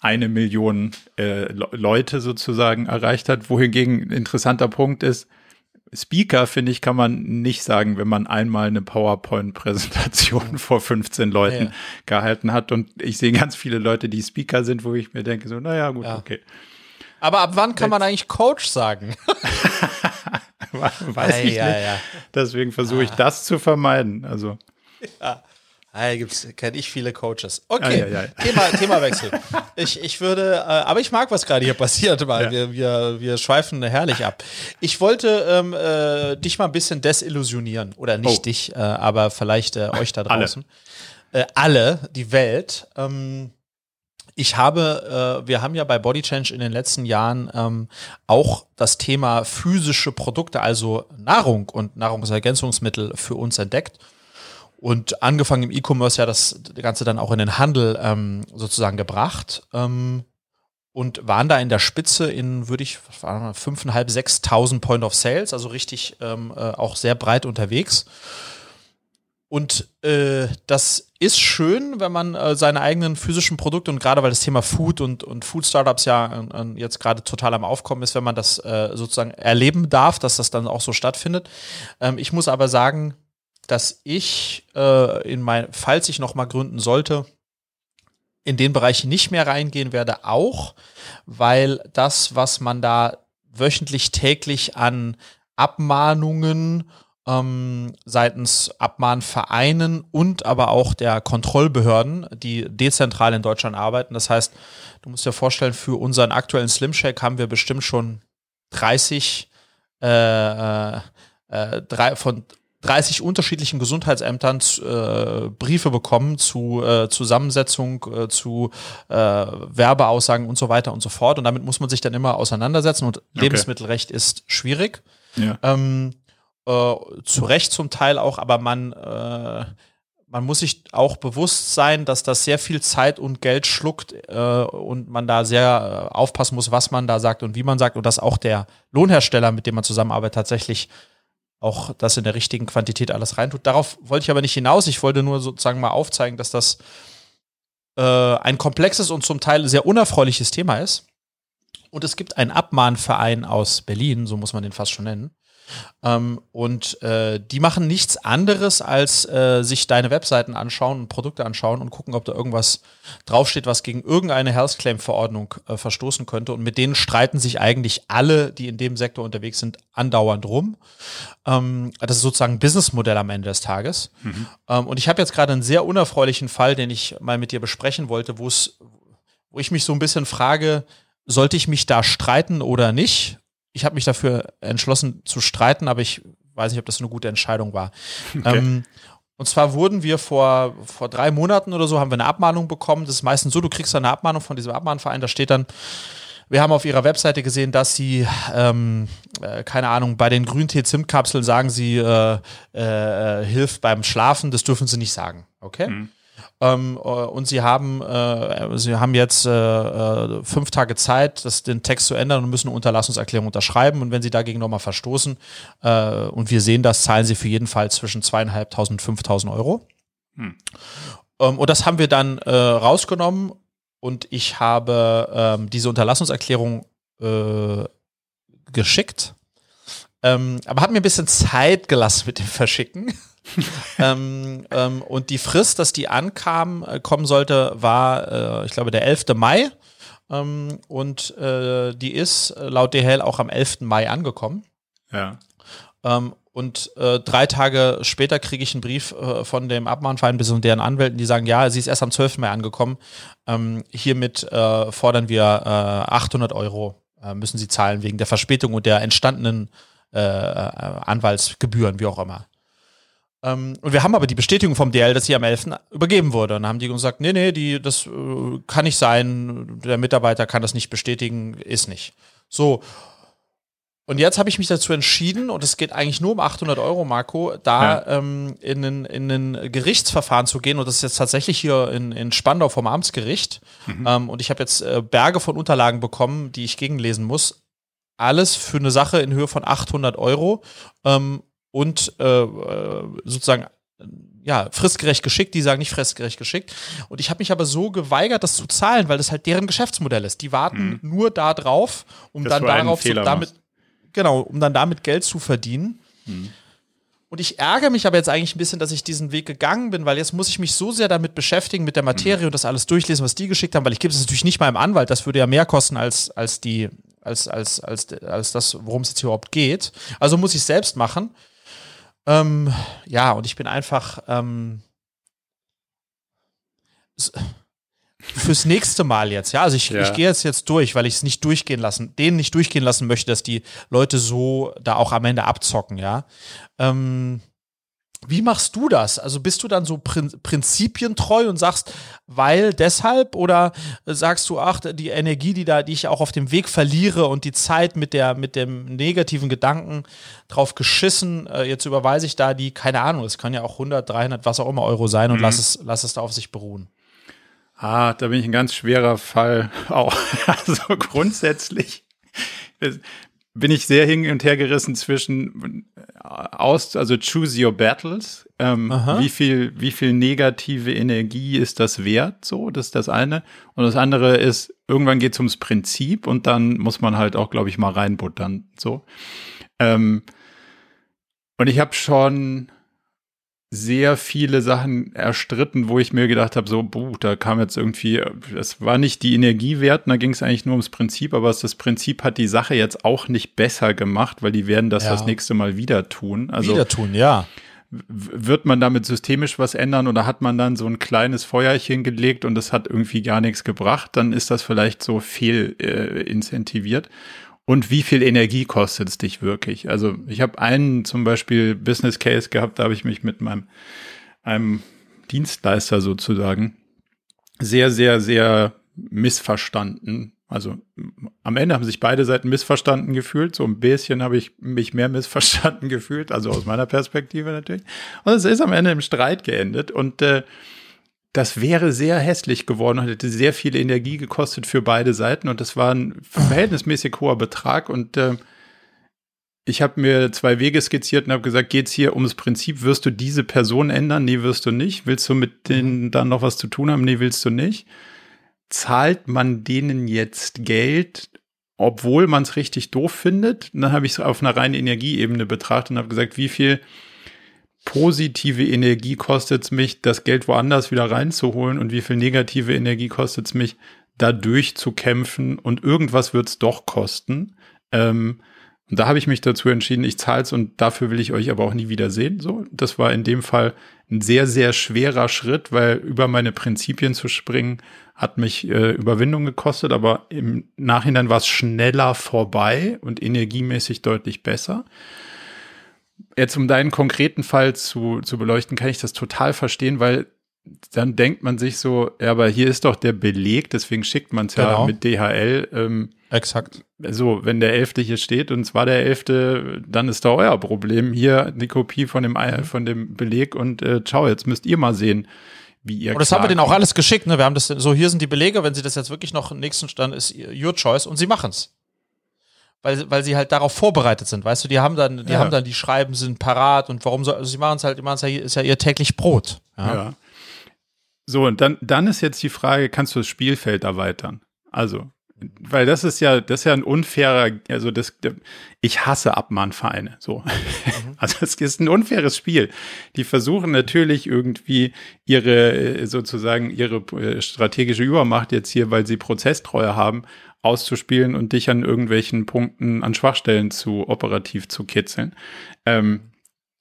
eine Million äh, Leute sozusagen erreicht hat. Wohingegen ein interessanter Punkt ist, Speaker, finde ich, kann man nicht sagen, wenn man einmal eine PowerPoint-Präsentation vor 15 Leuten ja. gehalten hat. Und ich sehe ganz viele Leute, die Speaker sind, wo ich mir denke, so, naja, gut, ja. okay. Aber ab wann kann man eigentlich Coach sagen? Weiß ich ja, nicht. Ja. Deswegen versuche ich ah. das zu vermeiden. Also. Ja. Ah, gibt's, kenne ich viele Coaches. Okay, ah, ja, ja. Thema, Themawechsel. Ich, ich würde, äh, aber ich mag, was gerade hier passiert, weil ja. wir, wir, wir schweifen herrlich ab. Ich wollte ähm, äh, dich mal ein bisschen desillusionieren. Oder nicht oh. dich, äh, aber vielleicht äh, euch da draußen. Alle, äh, alle die Welt. Ähm, ich habe, äh, wir haben ja bei Body Change in den letzten Jahren ähm, auch das Thema physische Produkte, also Nahrung und Nahrungsergänzungsmittel für uns entdeckt. Und angefangen im E-Commerce ja das Ganze dann auch in den Handel ähm, sozusagen gebracht. Ähm, und waren da in der Spitze in, würde ich, 5.500, 6.000 Point of Sales, also richtig ähm, äh, auch sehr breit unterwegs. Und äh, das ist schön, wenn man äh, seine eigenen physischen Produkte und gerade weil das Thema Food und, und Food Startups ja äh, jetzt gerade total am Aufkommen ist, wenn man das äh, sozusagen erleben darf, dass das dann auch so stattfindet. Ähm, ich muss aber sagen, dass ich äh, in mein, falls ich noch mal gründen sollte, in den Bereich nicht mehr reingehen werde, auch, weil das, was man da wöchentlich, täglich an Abmahnungen ähm, seitens Abmahnvereinen und aber auch der Kontrollbehörden, die dezentral in Deutschland arbeiten. Das heißt, du musst dir vorstellen, für unseren aktuellen Slim Shake haben wir bestimmt schon 30 äh, äh, äh, drei, von 30 unterschiedlichen Gesundheitsämtern äh, Briefe bekommen zu äh, Zusammensetzung, äh, zu äh, Werbeaussagen und so weiter und so fort. Und damit muss man sich dann immer auseinandersetzen. Und okay. Lebensmittelrecht ist schwierig. Ja. Ähm, äh, zu Recht zum Teil auch, aber man, äh, man muss sich auch bewusst sein, dass das sehr viel Zeit und Geld schluckt äh, und man da sehr äh, aufpassen muss, was man da sagt und wie man sagt und dass auch der Lohnhersteller, mit dem man zusammenarbeitet, tatsächlich auch das in der richtigen Quantität alles reintut. Darauf wollte ich aber nicht hinaus. Ich wollte nur sozusagen mal aufzeigen, dass das äh, ein komplexes und zum Teil sehr unerfreuliches Thema ist. Und es gibt einen Abmahnverein aus Berlin, so muss man den fast schon nennen, ähm, und äh, die machen nichts anderes, als äh, sich deine Webseiten anschauen und Produkte anschauen und gucken, ob da irgendwas draufsteht, was gegen irgendeine Health Claim Verordnung äh, verstoßen könnte. Und mit denen streiten sich eigentlich alle, die in dem Sektor unterwegs sind, andauernd rum. Ähm, das ist sozusagen ein Businessmodell am Ende des Tages. Mhm. Ähm, und ich habe jetzt gerade einen sehr unerfreulichen Fall, den ich mal mit dir besprechen wollte, wo es, wo ich mich so ein bisschen frage, sollte ich mich da streiten oder nicht? Ich habe mich dafür entschlossen zu streiten, aber ich weiß nicht, ob das eine gute Entscheidung war. Okay. Ähm, und zwar wurden wir vor, vor drei Monaten oder so, haben wir eine Abmahnung bekommen. Das ist meistens so, du kriegst eine Abmahnung von diesem Abmahnverein, da steht dann, wir haben auf ihrer Webseite gesehen, dass sie, ähm, äh, keine Ahnung, bei den Grüntee-Zimtkapseln sagen sie, äh, äh, hilft beim Schlafen, das dürfen sie nicht sagen. Okay? Mhm. Ähm, äh, und sie haben, äh, sie haben jetzt äh, äh, fünf Tage Zeit, das, den Text zu ändern und müssen eine Unterlassungserklärung unterschreiben. Und wenn sie dagegen nochmal verstoßen, äh, und wir sehen das, zahlen sie für jeden Fall zwischen zweieinhalbtausend und fünftausend Euro. Hm. Ähm, und das haben wir dann äh, rausgenommen und ich habe ähm, diese Unterlassungserklärung geschickt. Ähm, aber hat mir ein bisschen Zeit gelassen mit dem Verschicken. ähm, ähm, und die Frist, dass die ankam, äh, kommen sollte, war, äh, ich glaube, der 11. Mai. Ähm, und äh, die ist äh, laut DHL auch am 11. Mai angekommen. Ja. Ähm, und äh, drei Tage später kriege ich einen Brief äh, von dem Abmahnverein bis und deren Anwälten, die sagen, ja, sie ist erst am 12. Mai angekommen. Ähm, hiermit fordern wir 800 Euro, müssen sie zahlen wegen der Verspätung und der entstandenen Anwaltsgebühren, wie auch immer. Ähm, und wir haben aber die Bestätigung vom DL, dass sie am 11. übergeben wurde. Und dann haben die gesagt, nee, nee, die, das äh, kann nicht sein, der Mitarbeiter kann das nicht bestätigen, ist nicht. So. Und jetzt habe ich mich dazu entschieden, und es geht eigentlich nur um 800 Euro, Marco, da ja. ähm, in, ein, in ein Gerichtsverfahren zu gehen. Und das ist jetzt tatsächlich hier in, in Spandau vom Amtsgericht. Mhm. Ähm, und ich habe jetzt äh, Berge von Unterlagen bekommen, die ich gegenlesen muss. Alles für eine Sache in Höhe von 800 Euro. Ähm, und äh, äh, sozusagen ja, fristgerecht geschickt, die sagen nicht fristgerecht geschickt. Und ich habe mich aber so geweigert, das zu zahlen, weil das halt deren Geschäftsmodell ist. Die warten mhm. nur da drauf, um das dann darauf so damit, genau, um dann damit Geld zu verdienen. Mhm. Und ich ärgere mich aber jetzt eigentlich ein bisschen, dass ich diesen Weg gegangen bin, weil jetzt muss ich mich so sehr damit beschäftigen, mit der Materie mhm. und das alles durchlesen, was die geschickt haben, weil ich gebe es natürlich nicht meinem Anwalt, das würde ja mehr kosten als, als die, als, als, als, als das, worum es jetzt überhaupt geht. Also muss ich es selbst machen. Ähm, ja, und ich bin einfach, ähm, fürs nächste Mal jetzt, ja. Also ich, ja. ich gehe jetzt jetzt durch, weil ich es nicht durchgehen lassen, denen nicht durchgehen lassen möchte, dass die Leute so da auch am Ende abzocken, ja. Ähm, wie machst du das? Also bist du dann so prin prinzipientreu und sagst, weil deshalb oder sagst du, ach, die Energie, die da, die ich auch auf dem Weg verliere und die Zeit mit der, mit dem negativen Gedanken drauf geschissen, äh, jetzt überweise ich da die, keine Ahnung, es kann ja auch 100, 300, was auch immer Euro sein und mhm. lass es, lass es da auf sich beruhen. Ah, da bin ich ein ganz schwerer Fall auch. Also grundsätzlich bin ich sehr hin und her gerissen zwischen äh, aus, also choose your battles. Ähm, wie viel, wie viel negative Energie ist das wert? So, das ist das eine. Und das andere ist, irgendwann geht es ums Prinzip und dann muss man halt auch, glaube ich, mal reinbuttern. So. Ähm, und ich habe schon sehr viele Sachen erstritten, wo ich mir gedacht habe, so, buh, da kam jetzt irgendwie, es war nicht die Energiewert, da ging es eigentlich nur ums Prinzip, aber das Prinzip hat die Sache jetzt auch nicht besser gemacht, weil die werden das ja. das nächste Mal wieder tun. Also, wieder tun, ja. Wird man damit systemisch was ändern oder hat man dann so ein kleines Feuerchen gelegt und das hat irgendwie gar nichts gebracht, dann ist das vielleicht so fehl äh, incentiviert und wie viel Energie kostet es dich wirklich? Also ich habe einen zum Beispiel Business Case gehabt, da habe ich mich mit meinem einem Dienstleister sozusagen sehr, sehr, sehr missverstanden. Also am Ende haben sich beide Seiten missverstanden gefühlt. So ein bisschen habe ich mich mehr missverstanden gefühlt, also aus meiner Perspektive natürlich. Und es ist am Ende im Streit geendet. Und äh, das wäre sehr hässlich geworden und hätte sehr viel Energie gekostet für beide Seiten und das war ein verhältnismäßig hoher Betrag und äh, ich habe mir zwei Wege skizziert und habe gesagt, geht's hier ums Prinzip, wirst du diese Person ändern? Nee, wirst du nicht. Willst du mit denen mhm. dann noch was zu tun haben? Nee, willst du nicht. Zahlt man denen jetzt Geld, obwohl man es richtig doof findet? Und dann habe ich es auf einer reinen Energieebene betrachtet und habe gesagt, wie viel positive Energie kostet es mich, das Geld woanders wieder reinzuholen und wie viel negative Energie kostet es mich, da durchzukämpfen und irgendwas wird es doch kosten. Ähm, und da habe ich mich dazu entschieden, ich zahle es und dafür will ich euch aber auch nie wieder sehen. So, das war in dem Fall ein sehr, sehr schwerer Schritt, weil über meine Prinzipien zu springen, hat mich äh, Überwindung gekostet, aber im Nachhinein war es schneller vorbei und energiemäßig deutlich besser jetzt um deinen konkreten Fall zu, zu beleuchten, kann ich das total verstehen, weil dann denkt man sich so, ja, aber hier ist doch der Beleg, deswegen schickt man es genau. ja mit DHL. Ähm, Exakt. So, wenn der Elfte hier steht und zwar der Elfte, dann ist da euer Problem. Hier die Kopie von dem, mhm. von dem Beleg und äh, ciao, jetzt müsst ihr mal sehen, wie ihr. Und das haben wir denen auch alles geschickt, ne? Wir haben das so, hier sind die Belege, wenn sie das jetzt wirklich noch nächsten Stand ist, your choice und sie machen's weil, weil sie halt darauf vorbereitet sind, weißt du, die haben dann, die ja. haben dann, die Schreiben sind parat und warum soll, also sie machen es halt, die machen es ja, ist ja ihr täglich Brot. Ja. ja. So, und dann, dann ist jetzt die Frage, kannst du das Spielfeld erweitern? Also, weil das ist ja, das ist ja ein unfairer, also das, ich hasse Abmahnvereine, so. Mhm. Also es ist ein unfaires Spiel. Die versuchen natürlich irgendwie ihre, sozusagen ihre äh, strategische Übermacht jetzt hier, weil sie Prozesstreue haben, auszuspielen und dich an irgendwelchen Punkten, an Schwachstellen zu operativ zu kitzeln. Ähm,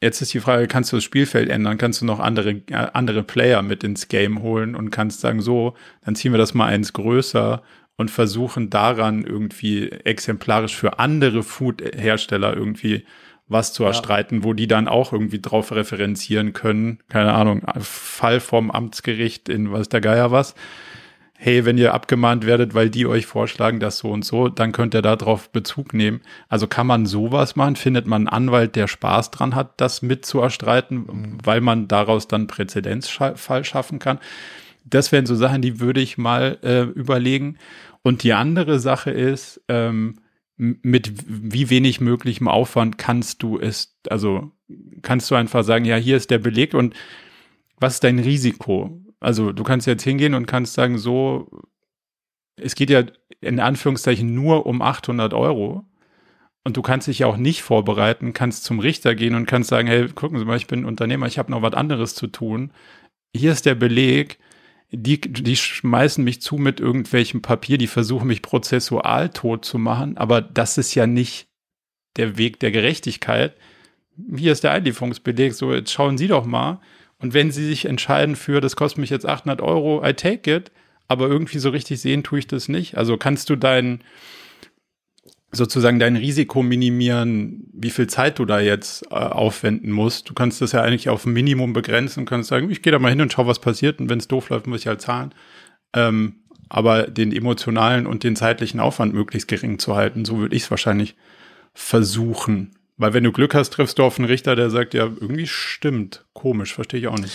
jetzt ist die Frage, kannst du das Spielfeld ändern? Kannst du noch andere, äh, andere Player mit ins Game holen und kannst sagen, so, dann ziehen wir das mal eins größer und versuchen daran irgendwie exemplarisch für andere Food-Hersteller irgendwie was zu erstreiten, ja. wo die dann auch irgendwie drauf referenzieren können. Keine Ahnung, Fall vom Amtsgericht in was der Geier was hey, wenn ihr abgemahnt werdet, weil die euch vorschlagen, das so und so, dann könnt ihr darauf Bezug nehmen. Also kann man sowas machen? Findet man einen Anwalt, der Spaß dran hat, das mitzuerstreiten, mhm. weil man daraus dann Präzedenzfall schaffen kann? Das wären so Sachen, die würde ich mal äh, überlegen. Und die andere Sache ist, ähm, mit wie wenig möglichem Aufwand kannst du es, also kannst du einfach sagen, ja, hier ist der Beleg und was ist dein Risiko? Also du kannst jetzt hingehen und kannst sagen, so, es geht ja in Anführungszeichen nur um 800 Euro. Und du kannst dich ja auch nicht vorbereiten, kannst zum Richter gehen und kannst sagen, hey, gucken Sie mal, ich bin Unternehmer, ich habe noch was anderes zu tun. Hier ist der Beleg, die, die schmeißen mich zu mit irgendwelchem Papier, die versuchen mich prozessual tot zu machen, aber das ist ja nicht der Weg der Gerechtigkeit. Hier ist der Einlieferungsbeleg, so jetzt schauen Sie doch mal Und wenn sie sich entscheiden für, das kostet mich jetzt 800 Euro, I take it, aber irgendwie so richtig sehen tue ich das nicht. Also kannst du dein, sozusagen dein Risiko minimieren, wie viel Zeit du da jetzt äh, aufwenden musst. Du kannst das ja eigentlich auf ein Minimum begrenzen und kannst sagen, ich gehe da mal hin und schau, was passiert und wenn es doof läuft, muss ich halt zahlen. Ähm, aber den emotionalen und den zeitlichen Aufwand möglichst gering zu halten, so würde ich es wahrscheinlich versuchen. Weil wenn du Glück hast, triffst du auf einen Richter, der sagt, ja, irgendwie stimmt. Komisch, verstehe ich auch nicht.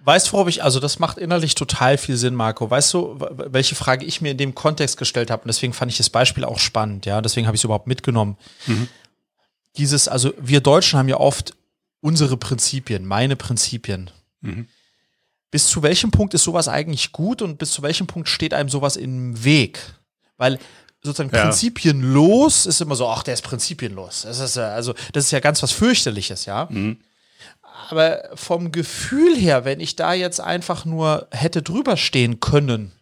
Weißt du, worauf ich, also das macht innerlich total viel Sinn, Marco. Weißt du, welche Frage ich mir in dem Kontext gestellt habe? Und deswegen fand ich das Beispiel auch spannend, ja. Deswegen habe ich es überhaupt mitgenommen. Mhm. Dieses, also wir Deutschen haben ja oft unsere Prinzipien, meine Prinzipien. Mhm. Bis zu welchem Punkt ist sowas eigentlich gut und bis zu welchem Punkt steht einem sowas im Weg? Weil sozusagen ja. prinzipienlos ist immer so, ach, der ist prinzipienlos. Das ist ja, also, das ist ja ganz was fürchterliches, ja. Mhm. Aber vom Gefühl her, wenn ich da jetzt einfach nur hätte drüber stehen können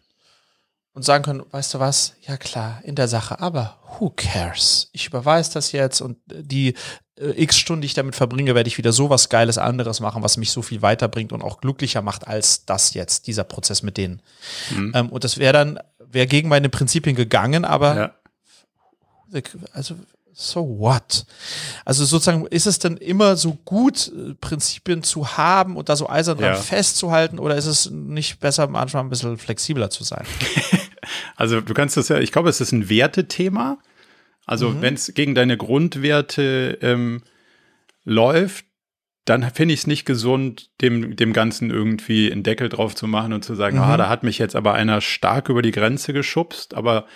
und sagen können, weißt du was, ja klar, in der Sache, aber who cares? Ich überweise das jetzt und die äh, x Stunden, die ich damit verbringe, werde ich wieder so was Geiles anderes machen, was mich so viel weiterbringt und auch glücklicher macht als das jetzt, dieser Prozess mit denen. Mhm. Ähm, und das wäre dann, wäre gegen meine Prinzipien gegangen, aber ja. also so what? Also sozusagen, ist es denn immer so gut, äh, Prinzipien zu haben und da so eisern dran ja. festzuhalten oder ist es nicht besser, manchmal ein bisschen flexibler zu sein? also du kannst das ja, ich glaube, es ist ein Wertethema. Also mhm. wenn es gegen deine Grundwerte ähm, läuft, dann finde ich es nicht gesund, dem, dem Ganzen irgendwie einen Deckel drauf zu machen und zu sagen, mhm. ah, da hat mich jetzt aber einer stark über die Grenze geschubst, aber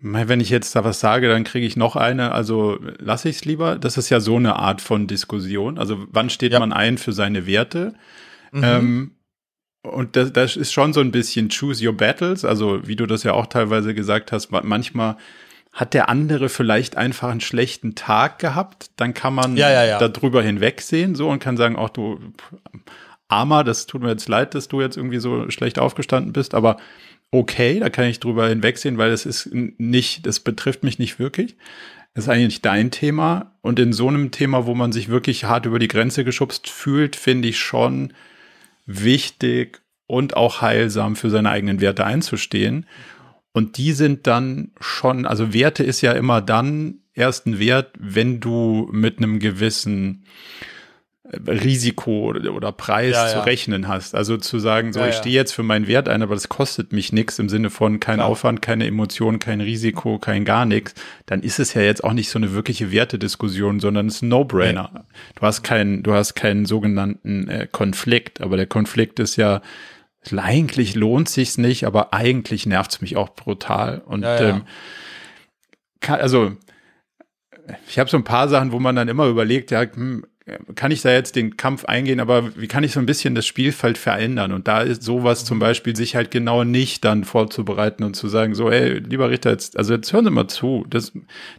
wenn ich jetzt da was sage, dann kriege ich noch eine, also lasse ich es lieber. Das ist ja so eine Art von Diskussion. Also wann steht ja. man ein für seine Werte? Mhm. Ähm, und das, das ist schon so ein bisschen choose your battles, also wie du das ja auch teilweise gesagt hast, manchmal hat der andere vielleicht einfach einen schlechten Tag gehabt, dann kann man ja, ja, ja. darüber hinwegsehen so und kann sagen, auch du Armer, das tut mir jetzt leid, dass du jetzt irgendwie so schlecht aufgestanden bist, aber okay, da kann ich drüber hinwegsehen, weil das ist nicht, das betrifft mich nicht wirklich. Das ist eigentlich dein Thema. Und in so einem Thema, wo man sich wirklich hart über die Grenze geschubst fühlt, finde ich schon wichtig und auch heilsam für seine eigenen Werte einzustehen. Und die sind dann schon, also Werte ist ja immer dann erst ein Wert, wenn du mit einem gewissen Risiko oder Preis ja, zu ja. rechnen hast. Also zu sagen, so ja, ich stehe jetzt für meinen Wert ein, aber das kostet mich nichts im Sinne von kein Klar. Aufwand, keine Emotion, kein Risiko, kein gar nichts, dann ist es ja jetzt auch nicht so eine wirkliche Wertediskussion, sondern es ist ein No-Brainer. Du hast keinen, du hast keinen sogenannten äh, Konflikt, aber der Konflikt ist ja eigentlich lohnt sich's nicht, aber eigentlich nervt's mich auch brutal und ähm, kann, also ich habe so ein paar Sachen, wo man dann immer überlegt, ja, hm, kann ich da jetzt den Kampf eingehen, aber wie kann ich so ein bisschen das Spielfeld verändern? Und da ist sowas zum Beispiel, sich halt genau nicht dann vorzubereiten und zu sagen, so, ey, lieber Richter, jetzt, also jetzt hören Sie mal zu, das,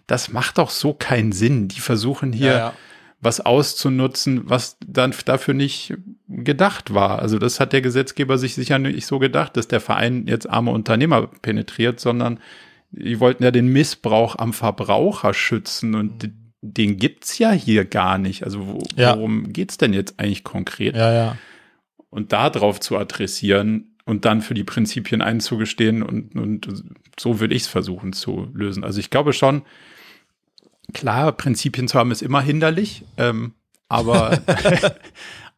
das macht doch so keinen Sinn. Die versuchen hier ja, ja. Was auszunutzen, was dann dafür nicht gedacht war. Also das hat der Gesetzgeber sich sicher nicht so gedacht, dass der Verein jetzt arme Unternehmer penetriert, sondern die wollten ja den Missbrauch am Verbraucher schützen und mhm den gibt's ja hier gar nicht. Also wo, ja. worum geht's denn jetzt eigentlich konkret? Ja, ja. Und da drauf zu adressieren und dann für die Prinzipien einzugestehen und, und so würde ich es versuchen zu lösen. Also ich glaube schon, klar, Prinzipien zu haben ist immer hinderlich, ähm, aber,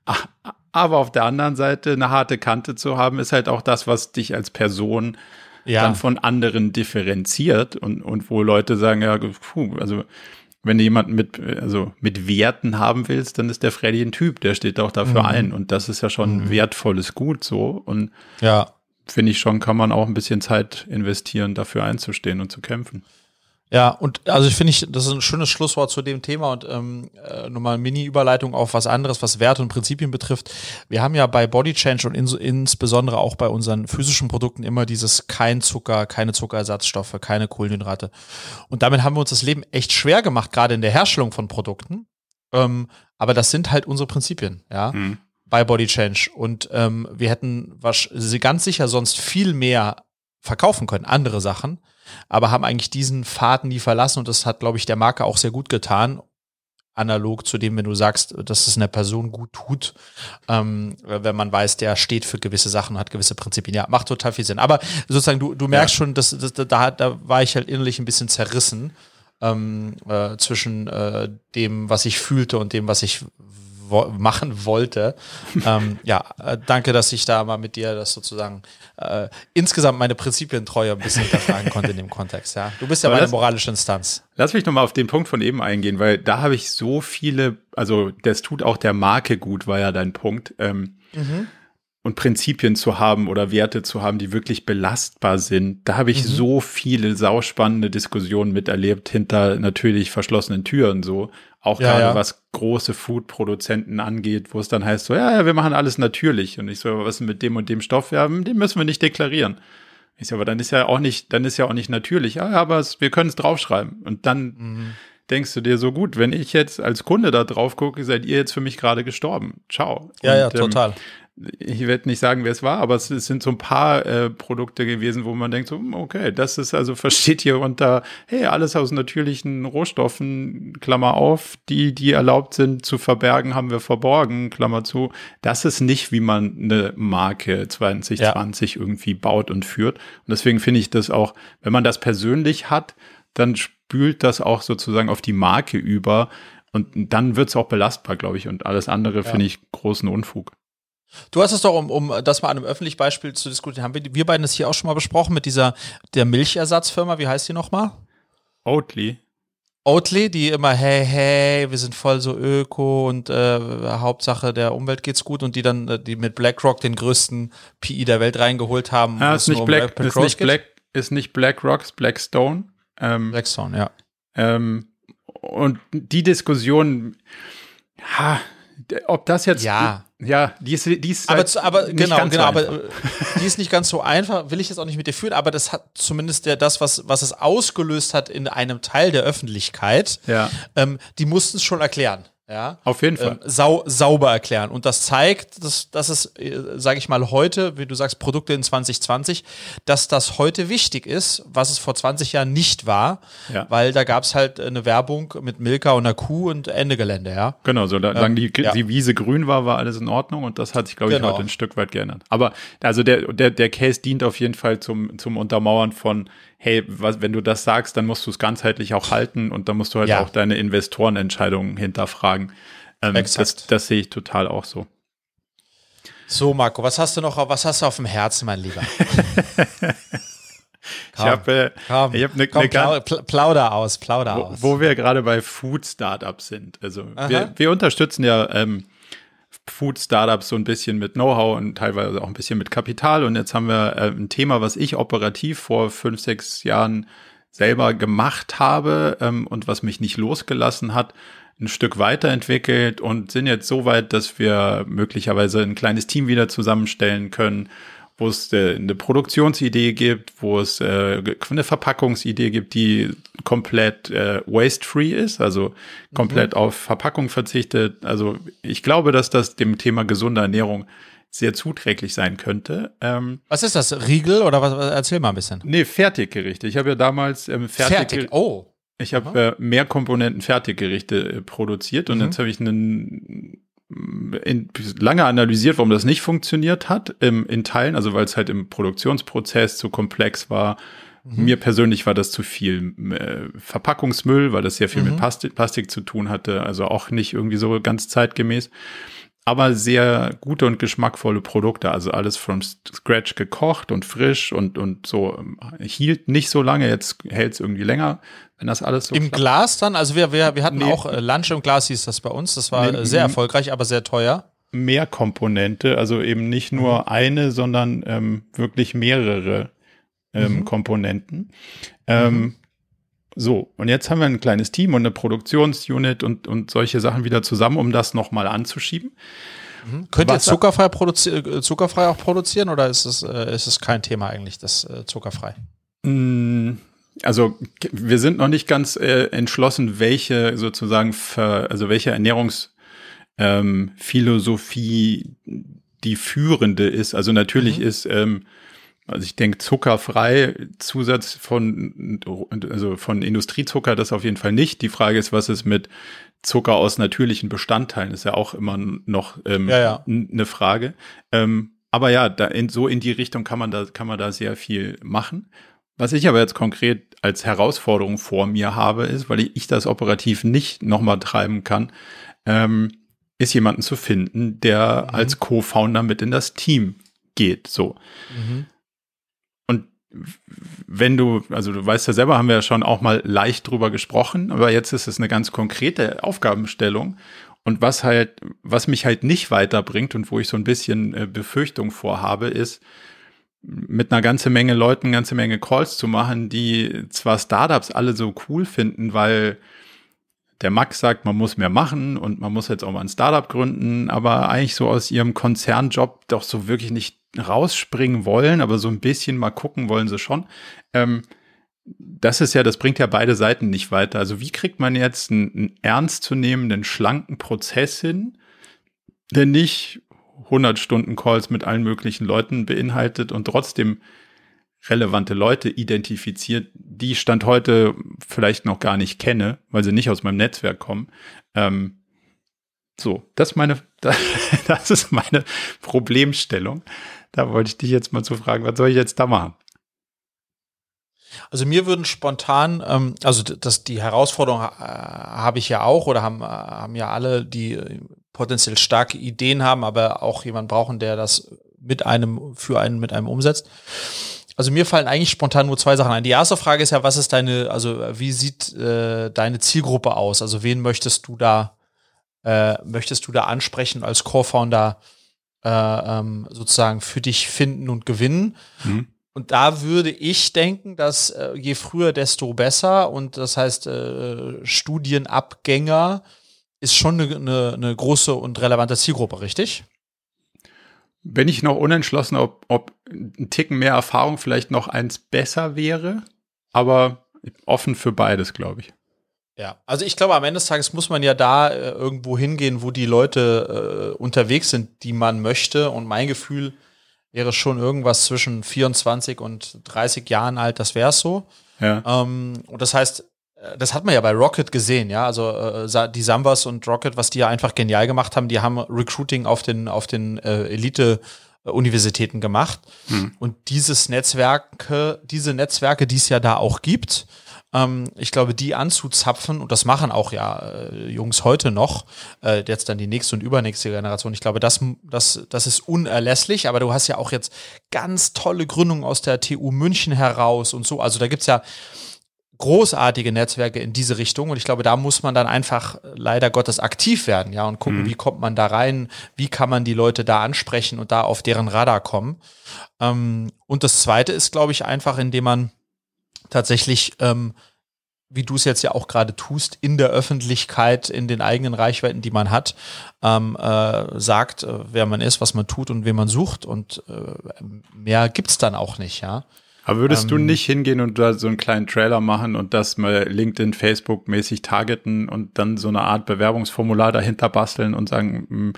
aber auf der anderen Seite eine harte Kante zu haben, ist halt auch das, was dich als Person ja. dann von anderen differenziert und, und wo Leute sagen, ja, puh, also wenn du jemanden mit, also mit Werten haben willst, dann ist der Freddy ein Typ, der steht auch dafür mhm. ein. Und das ist ja schon mhm. wertvolles Gut so. Und ja. finde ich schon, kann man auch ein bisschen Zeit investieren, dafür einzustehen und zu kämpfen. Ja, und also ich finde ich, das ist ein schönes Schlusswort zu dem Thema und ähm, äh, nochmal eine Mini-Überleitung auf was anderes, was Werte und Prinzipien betrifft. Wir haben ja bei Body Change und in, insbesondere auch bei unseren physischen Produkten immer dieses kein Zucker, keine Zuckerersatzstoffe, keine Kohlenhydrate. Und damit haben wir uns das Leben echt schwer gemacht, gerade in der Herstellung von Produkten. Ähm, aber das sind halt unsere Prinzipien, ja. Mhm. Bei Body Change. Und ähm, wir hätten was, ganz sicher sonst viel mehr verkaufen können, andere Sachen aber haben eigentlich diesen Faden nie verlassen und das hat, glaube ich, der Marke auch sehr gut getan. analog zu dem, wenn du sagst, dass es einer Person gut tut, ähm, wenn man weiß, der steht für gewisse Sachen und hat gewisse Prinzipien. Ja, macht total viel Sinn. Aber sozusagen, du, du merkst ja. schon, dass, dass, da, da war ich halt innerlich ein bisschen zerrissen ähm, äh, zwischen äh, dem, was ich fühlte und dem, was ich wo machen wollte. ähm, ja, äh, danke, dass ich da mal mit dir das sozusagen äh, insgesamt meine Prinzipientreue ein bisschen hinterfragen konnte in dem Kontext. Ja, du bist ja meine moralische Instanz. Lass mich nochmal auf den Punkt von eben eingehen, weil da habe ich so viele, also das tut auch der Marke gut, war ja dein Punkt. Ähm, mhm und Prinzipien zu haben oder Werte zu haben, die wirklich belastbar sind. Da habe ich mhm. so viele sauspannende Diskussionen miterlebt hinter natürlich verschlossenen Türen so. Auch ja, gerade ja. was große Food-Produzenten angeht, wo es dann heißt so, ja, ja, wir machen alles natürlich. Und ich so, was ist mit dem und dem Stoff? Ja, den müssen wir nicht deklarieren. Ich so, aber dann ist ja auch nicht, dann ist ja auch nicht natürlich. Ja, aber es, wir können es draufschreiben. Und dann mhm. denkst du dir so gut, wenn ich jetzt als Kunde da drauf gucke, seid ihr jetzt für mich gerade gestorben. Ciao. Ja, und, ja, total. Ähm, ich werde nicht sagen, wer es war, aber es, es sind so ein paar äh, Produkte gewesen, wo man denkt, so, hm, okay, das ist also, versteht hier unter, hey, alles aus natürlichen Rohstoffen, Klammer auf, die, die erlaubt sind zu verbergen, haben wir verborgen, Klammer zu. Das ist nicht, wie man eine Marke 2020 ja. irgendwie baut und führt. Und deswegen finde ich das auch, wenn man das persönlich hat, dann spült das auch sozusagen auf die Marke über. Und dann wird es auch belastbar, glaube ich. Und alles andere ja. finde ich großen Unfug. Du hast es doch, um, um das mal an einem öffentlichen Beispiel zu diskutieren, haben wir, wir beiden das hier auch schon mal besprochen mit dieser der Milchersatzfirma, wie heißt die nochmal? Oatly. Oatly, die immer, hey, hey, wir sind voll so öko und äh, Hauptsache der Umwelt geht's gut und die dann, äh, die mit BlackRock den größten PI der Welt reingeholt haben. Ja, ist nicht, um Black, ist, nicht Black, ist nicht BlackRock, ist Blackstone. Ähm, Blackstone, ja. Ähm, und die Diskussion, ha, ob das jetzt ja ja, die ist, die ist aber, halt aber genau, genau, aber äh, die ist nicht ganz so einfach, will ich jetzt auch nicht mit dir führen, aber das hat zumindest der, das, was, was es ausgelöst hat in einem Teil der Öffentlichkeit, ja. ähm, die mussten es schon erklären. Ja, auf jeden Fall. Ähm, sau, sauber erklären. Und das zeigt, dass, dass es, äh, sage ich mal, heute, wie du sagst, Produkte in 2020, dass das heute wichtig ist, was es vor 20 Jahren nicht war, ja. weil da gab es halt eine Werbung mit Milka und einer Kuh und Ende Gelände, ja. Genau, solange ähm, die, ja. die Wiese grün war, war alles in Ordnung und das hat sich, glaube ich, genau. heute ein Stück weit geändert. Aber also der, der, der Case dient auf jeden Fall zum, zum Untermauern von, hey, was, wenn du das sagst, dann musst du es ganzheitlich auch halten und dann musst du halt ja. auch deine Investorenentscheidungen hinterfragen. Ähm, das, das sehe ich total auch so. So, Marco, was hast du noch, was hast du auf dem Herzen, mein Lieber? ich habe äh, ich hab eine, eine plau, Plauder aus, Plauder wo, aus. Wo wir gerade bei Food Startups sind. Also wir, wir unterstützen ja ähm, Food-Startups so ein bisschen mit Know-how und teilweise auch ein bisschen mit Kapital. Und jetzt haben wir äh, ein Thema, was ich operativ vor fünf, sechs Jahren selber gemacht habe ähm, und was mich nicht losgelassen hat, ein Stück weiterentwickelt und sind jetzt so weit, dass wir möglicherweise ein kleines Team wieder zusammenstellen können, wo es äh, eine Produktionsidee gibt, wo es äh, eine Verpackungsidee gibt, die komplett äh, waste-free ist, also komplett mhm. auf Verpackung verzichtet. Also ich glaube, dass das dem Thema gesunde Ernährung sehr zuträglich sein könnte. Ähm, was ist das? Riegel oder was? Erzähl mal ein bisschen. Nee, Fertiggerichte. Ich habe ja damals ähm, Fertig. Fertig. Oh. Ich habe äh, mehr Komponenten Fertiggerichte äh, produziert und mhm. jetzt habe ich einen in, lange analysiert, warum das nicht funktioniert hat, im, in Teilen, also weil es halt im Produktionsprozess zu komplex war. Mhm. Mir persönlich war das zu viel äh, Verpackungsmüll, weil das sehr viel mhm. mit Plastik, Plastik zu tun hatte, also auch nicht irgendwie so ganz zeitgemäß aber sehr gute und geschmackvolle Produkte, also alles from scratch gekocht und frisch und, und so ähm, hielt nicht so lange, jetzt hält es irgendwie länger, wenn das alles so Im klappt. Glas dann, also wir, wir, wir hatten nee. auch äh, Lunch im Glas hieß das bei uns, das war nee, sehr erfolgreich, aber sehr teuer. Mehr Komponente, also eben nicht nur mhm. eine, sondern ähm, wirklich mehrere ähm, mhm. Komponenten. Ähm, mhm. So, und jetzt haben wir ein kleines Team und eine Produktionsunit und, und solche Sachen wieder zusammen, um das nochmal anzuschieben. Mhm. Könnt ihr zuckerfrei, äh, zuckerfrei auch produzieren oder ist es, äh, ist es kein Thema eigentlich, das äh, zuckerfrei? Mm, also wir sind noch nicht ganz äh, entschlossen, welche sozusagen, für, also welche Ernährungsphilosophie ähm, die führende ist. Also natürlich mhm. ist ähm, also ich denke, zuckerfrei, Zusatz von, also von Industriezucker, das auf jeden Fall nicht. Die Frage ist, was ist mit Zucker aus natürlichen Bestandteilen? Ist ja auch immer noch ähm, ja, ja. eine Frage. Ähm, aber ja, da in, so in die Richtung kann man da, kann man da sehr viel machen. Was ich aber jetzt konkret als Herausforderung vor mir habe, ist, weil ich das operativ nicht nochmal treiben kann, ähm, ist jemanden zu finden, der mhm. als Co-Founder mit in das Team geht. So. Mhm wenn du, also du weißt ja selber, haben wir ja schon auch mal leicht drüber gesprochen, aber jetzt ist es eine ganz konkrete Aufgabenstellung. Und was halt, was mich halt nicht weiterbringt und wo ich so ein bisschen äh, Befürchtung vorhabe, ist, mit einer ganzen Menge Leuten, ganze Menge Calls zu machen, die zwar Startups alle so cool finden, weil der Max sagt, man muss mehr machen und man muss jetzt auch mal ein Startup gründen, aber eigentlich so aus ihrem Konzernjob doch so wirklich nicht rausspringen wollen, aber so ein bisschen mal gucken wollen sie schon. Ähm, das ist ja, das bringt ja beide Seiten nicht weiter. Also wie kriegt man jetzt einen, einen ernstzunehmenden, schlanken Prozess hin, der nicht 100 Stunden Calls mit allen möglichen Leuten beinhaltet und trotzdem relevante Leute identifiziert, die ich Stand heute vielleicht noch gar nicht kenne, weil sie nicht aus meinem Netzwerk kommen. Ähm, so, das meine, das ist meine Problemstellung. Da wollte ich dich jetzt mal zu fragen, was soll ich jetzt da machen? Also mir würden spontan, ähm, also das, die Herausforderung äh, habe ich ja auch oder haben, äh, haben ja alle, die äh, potenziell starke Ideen haben, aber auch jemand brauchen, der das mit einem, für einen, mit einem umsetzt. Also mir fallen eigentlich spontan nur zwei Sachen ein. Die erste Frage ist ja, was ist deine, also wie sieht äh, deine Zielgruppe aus? Also wen möchtest du da, äh, möchtest du da ansprechen als Co-Founder äh, ähm, sozusagen für dich finden und gewinnen? Mhm. Und da würde ich denken, dass äh, je früher, desto besser. Und das heißt, äh, Studienabgänger ist schon eine, eine, eine große und relevante Zielgruppe, richtig? Bin ich noch unentschlossen, ob, ob ein Ticken mehr Erfahrung vielleicht noch eins besser wäre, aber offen für beides, glaube ich. Ja, also ich glaube, am Ende des Tages muss man ja da äh, irgendwo hingehen, wo die Leute äh, unterwegs sind, die man möchte. Und mein Gefühl wäre schon irgendwas zwischen 24 und 30 Jahren alt, das wäre es so. Ja. Ähm, und das heißt, äh, das hat man ja bei Rocket gesehen, ja. Also äh, die Sambas und Rocket, was die ja einfach genial gemacht haben, die haben Recruiting auf den, auf den äh, Elite-Universitäten gemacht. Hm. Und dieses Netzwerke, diese Netzwerke, die es ja da auch gibt, ähm, ich glaube, die anzuzapfen, und das machen auch ja äh, Jungs heute noch, äh, jetzt dann die nächste und übernächste Generation, ich glaube, das, das, das ist unerlässlich, aber du hast ja auch jetzt ganz tolle Gründungen aus der TU München heraus und so. Also da gibt es ja großartige Netzwerke in diese Richtung. Und ich glaube, da muss man dann einfach äh, leider Gottes aktiv werden, ja, und gucken, mhm. wie kommt man da rein, wie kann man die Leute da ansprechen und da auf deren Radar kommen. Ähm, und das zweite ist, glaube ich, einfach, indem man tatsächlich, ähm, wie du es jetzt ja auch gerade tust, in der Öffentlichkeit, in den eigenen Reichweiten, die man hat, ähm, äh, sagt, äh, wer man ist, was man tut und wen man sucht. Und äh, mehr gibt's dann auch nicht, ja. Aber würdest ähm, du nicht hingehen und da so einen kleinen Trailer machen und das mal LinkedIn, Facebook mäßig targeten und dann so eine Art Bewerbungsformular dahinter basteln und sagen, hm,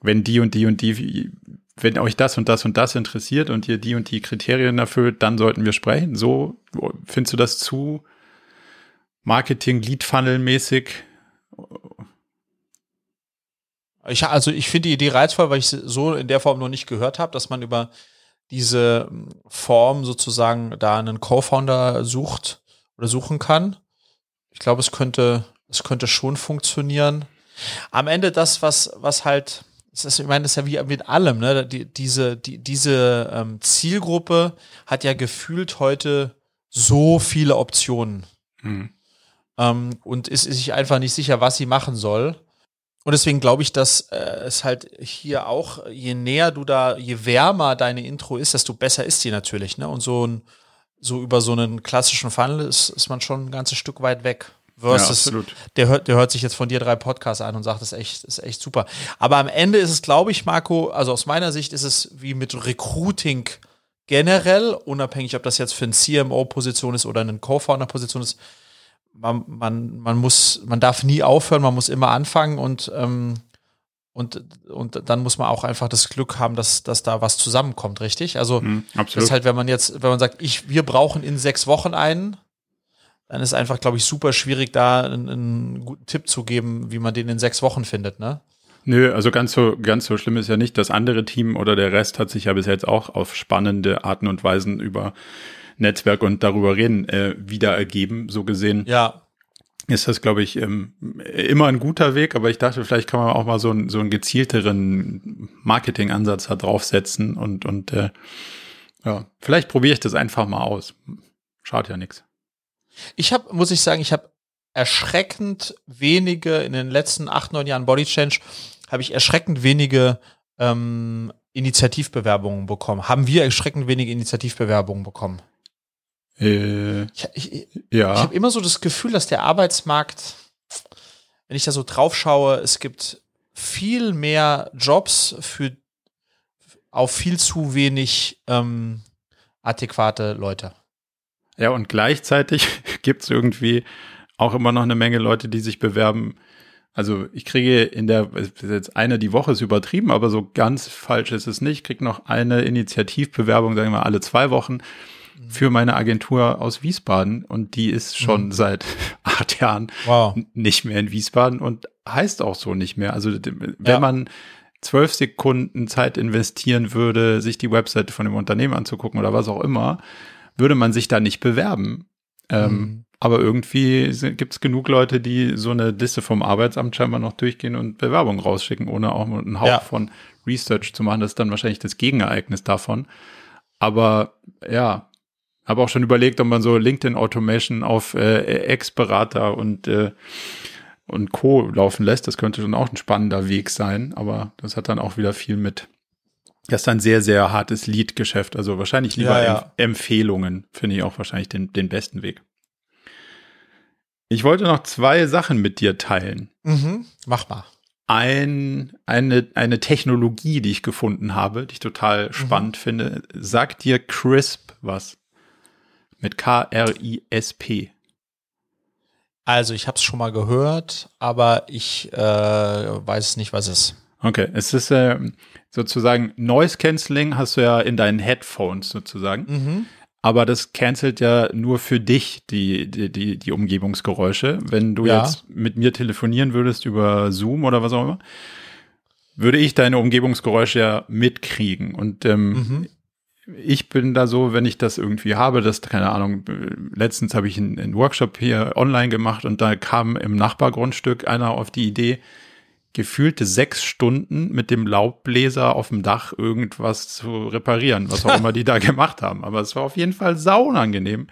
wenn die und die und die, wenn euch das und das und das interessiert und ihr die und die Kriterien erfüllt, dann sollten wir sprechen. So findest du das zu Marketing, Lead Funnel mäßig? Ich, also ich finde die Idee reizvoll, weil ich so in der Form noch nicht gehört habe, dass man über diese Form sozusagen da einen Co-Founder sucht oder suchen kann. Ich glaube, es könnte, es könnte schon funktionieren. Am Ende das, was, was halt, das ist, ich meine, das ist ja wie mit allem, ne? Die, diese, die, diese ähm, Zielgruppe hat ja gefühlt heute so viele Optionen. Hm. Ähm, und ist, ist sich einfach nicht sicher, was sie machen soll. Und deswegen glaube ich, dass äh, es halt hier auch, je näher du da, je wärmer deine Intro ist, desto besser ist die natürlich. Ne? Und so ein, so über so einen klassischen Funnel ist, ist man schon ein ganzes Stück weit weg. Versus, ja, der, hört, der hört sich jetzt von dir drei Podcasts an und sagt, das ist echt, das ist echt super. Aber am Ende ist es, glaube ich, Marco, also aus meiner Sicht ist es wie mit Recruiting generell, unabhängig, ob das jetzt für eine CMO-Position ist oder eine Co-Founder-Position ist, man, man, man muss, man darf nie aufhören, man muss immer anfangen und, ähm, und, und dann muss man auch einfach das Glück haben, dass, dass da was zusammenkommt, richtig? Also Mhm, das ist halt, wenn man jetzt, wenn man sagt, ich, wir brauchen in sechs Wochen einen, dann ist einfach, glaube ich, super schwierig, da einen, einen guten Tipp zu geben, wie man den in sechs Wochen findet, ne? Nö, also ganz so, ganz so schlimm ist ja nicht. Das andere Team oder der Rest hat sich ja bis jetzt auch auf spannende Arten und Weisen über Netzwerk und darüber reden äh, wieder ergeben. So gesehen Ja, ist das, glaube ich, ähm, immer ein guter Weg, aber ich dachte, vielleicht kann man auch mal so, einen so einen gezielteren Marketingansatz da draufsetzen und, und äh, ja, vielleicht probiere ich das einfach mal aus. Schadet ja nichts. Ich habe, muss ich sagen, ich habe erschreckend wenige in den letzten acht, neun Jahren Body Change, habe ich erschreckend wenige ähm, Initiativbewerbungen bekommen. Haben wir erschreckend wenige Initiativbewerbungen bekommen? Äh, Ich, ich, ich ja, habe immer so das Gefühl, dass der Arbeitsmarkt, wenn ich da so drauf schaue, es gibt viel mehr Jobs für auf viel zu wenig ähm, adäquate Leute. Ja, und gleichzeitig gibt's irgendwie auch immer noch eine Menge Leute, die sich bewerben. Also ich kriege in der, es ist jetzt eine die Woche ist übertrieben, aber so ganz falsch ist es nicht. Ich kriege noch eine Initiativbewerbung, sagen wir mal, alle zwei Wochen für meine Agentur aus Wiesbaden. Und die ist schon Mhm. seit acht Jahren Wow. nicht mehr in Wiesbaden und heißt auch so nicht mehr. Also wenn Ja. man zwölf Sekunden Zeit investieren würde, sich die Webseite von dem Unternehmen anzugucken oder was auch immer, würde man sich da nicht bewerben. Ähm, Mhm. Aber irgendwie gibt es genug Leute, die so eine Liste vom Arbeitsamt scheinbar noch durchgehen und Bewerbungen rausschicken, ohne auch einen Hauch Ja. von Research zu machen. Das ist dann wahrscheinlich das Gegenereignis davon. Aber ja, habe auch schon überlegt, ob man so LinkedIn Automation auf äh, Ex-Berater und äh, und Co. laufen lässt. Das könnte schon auch ein spannender Weg sein, aber das hat dann auch wieder viel mit. Das ist ein sehr, sehr hartes Lead-Geschäft. Also wahrscheinlich lieber Ja, ja. Empf Empfehlungen, finde ich auch wahrscheinlich den, den besten Weg. Ich wollte noch zwei Sachen mit dir teilen. Mhm. Mach mal. Ein, eine, eine Technologie, die ich gefunden habe, die ich total spannend finde. Sagt dir Crisp was? Mit K-R-I-S-P. Also ich habe es schon mal gehört, aber ich äh, weiß nicht, was es ist. Okay, es ist äh, sozusagen Noise Cancelling hast du ja in deinen Headphones sozusagen, Mhm. aber das cancelt ja nur für dich die, die, die, die Umgebungsgeräusche. Wenn du Ja. jetzt mit mir telefonieren würdest über Zoom oder was auch immer, würde ich deine Umgebungsgeräusche ja mitkriegen. Und ähm, Mhm. ich bin da so, wenn ich das irgendwie habe, das, keine Ahnung, letztens habe ich einen, einen Workshop hier online gemacht und da kam im Nachbargrundstück einer auf die Idee, gefühlte sechs Stunden mit dem Laubbläser auf dem Dach irgendwas zu reparieren, was auch immer die da gemacht haben. Aber es war auf jeden Fall saunangenehm.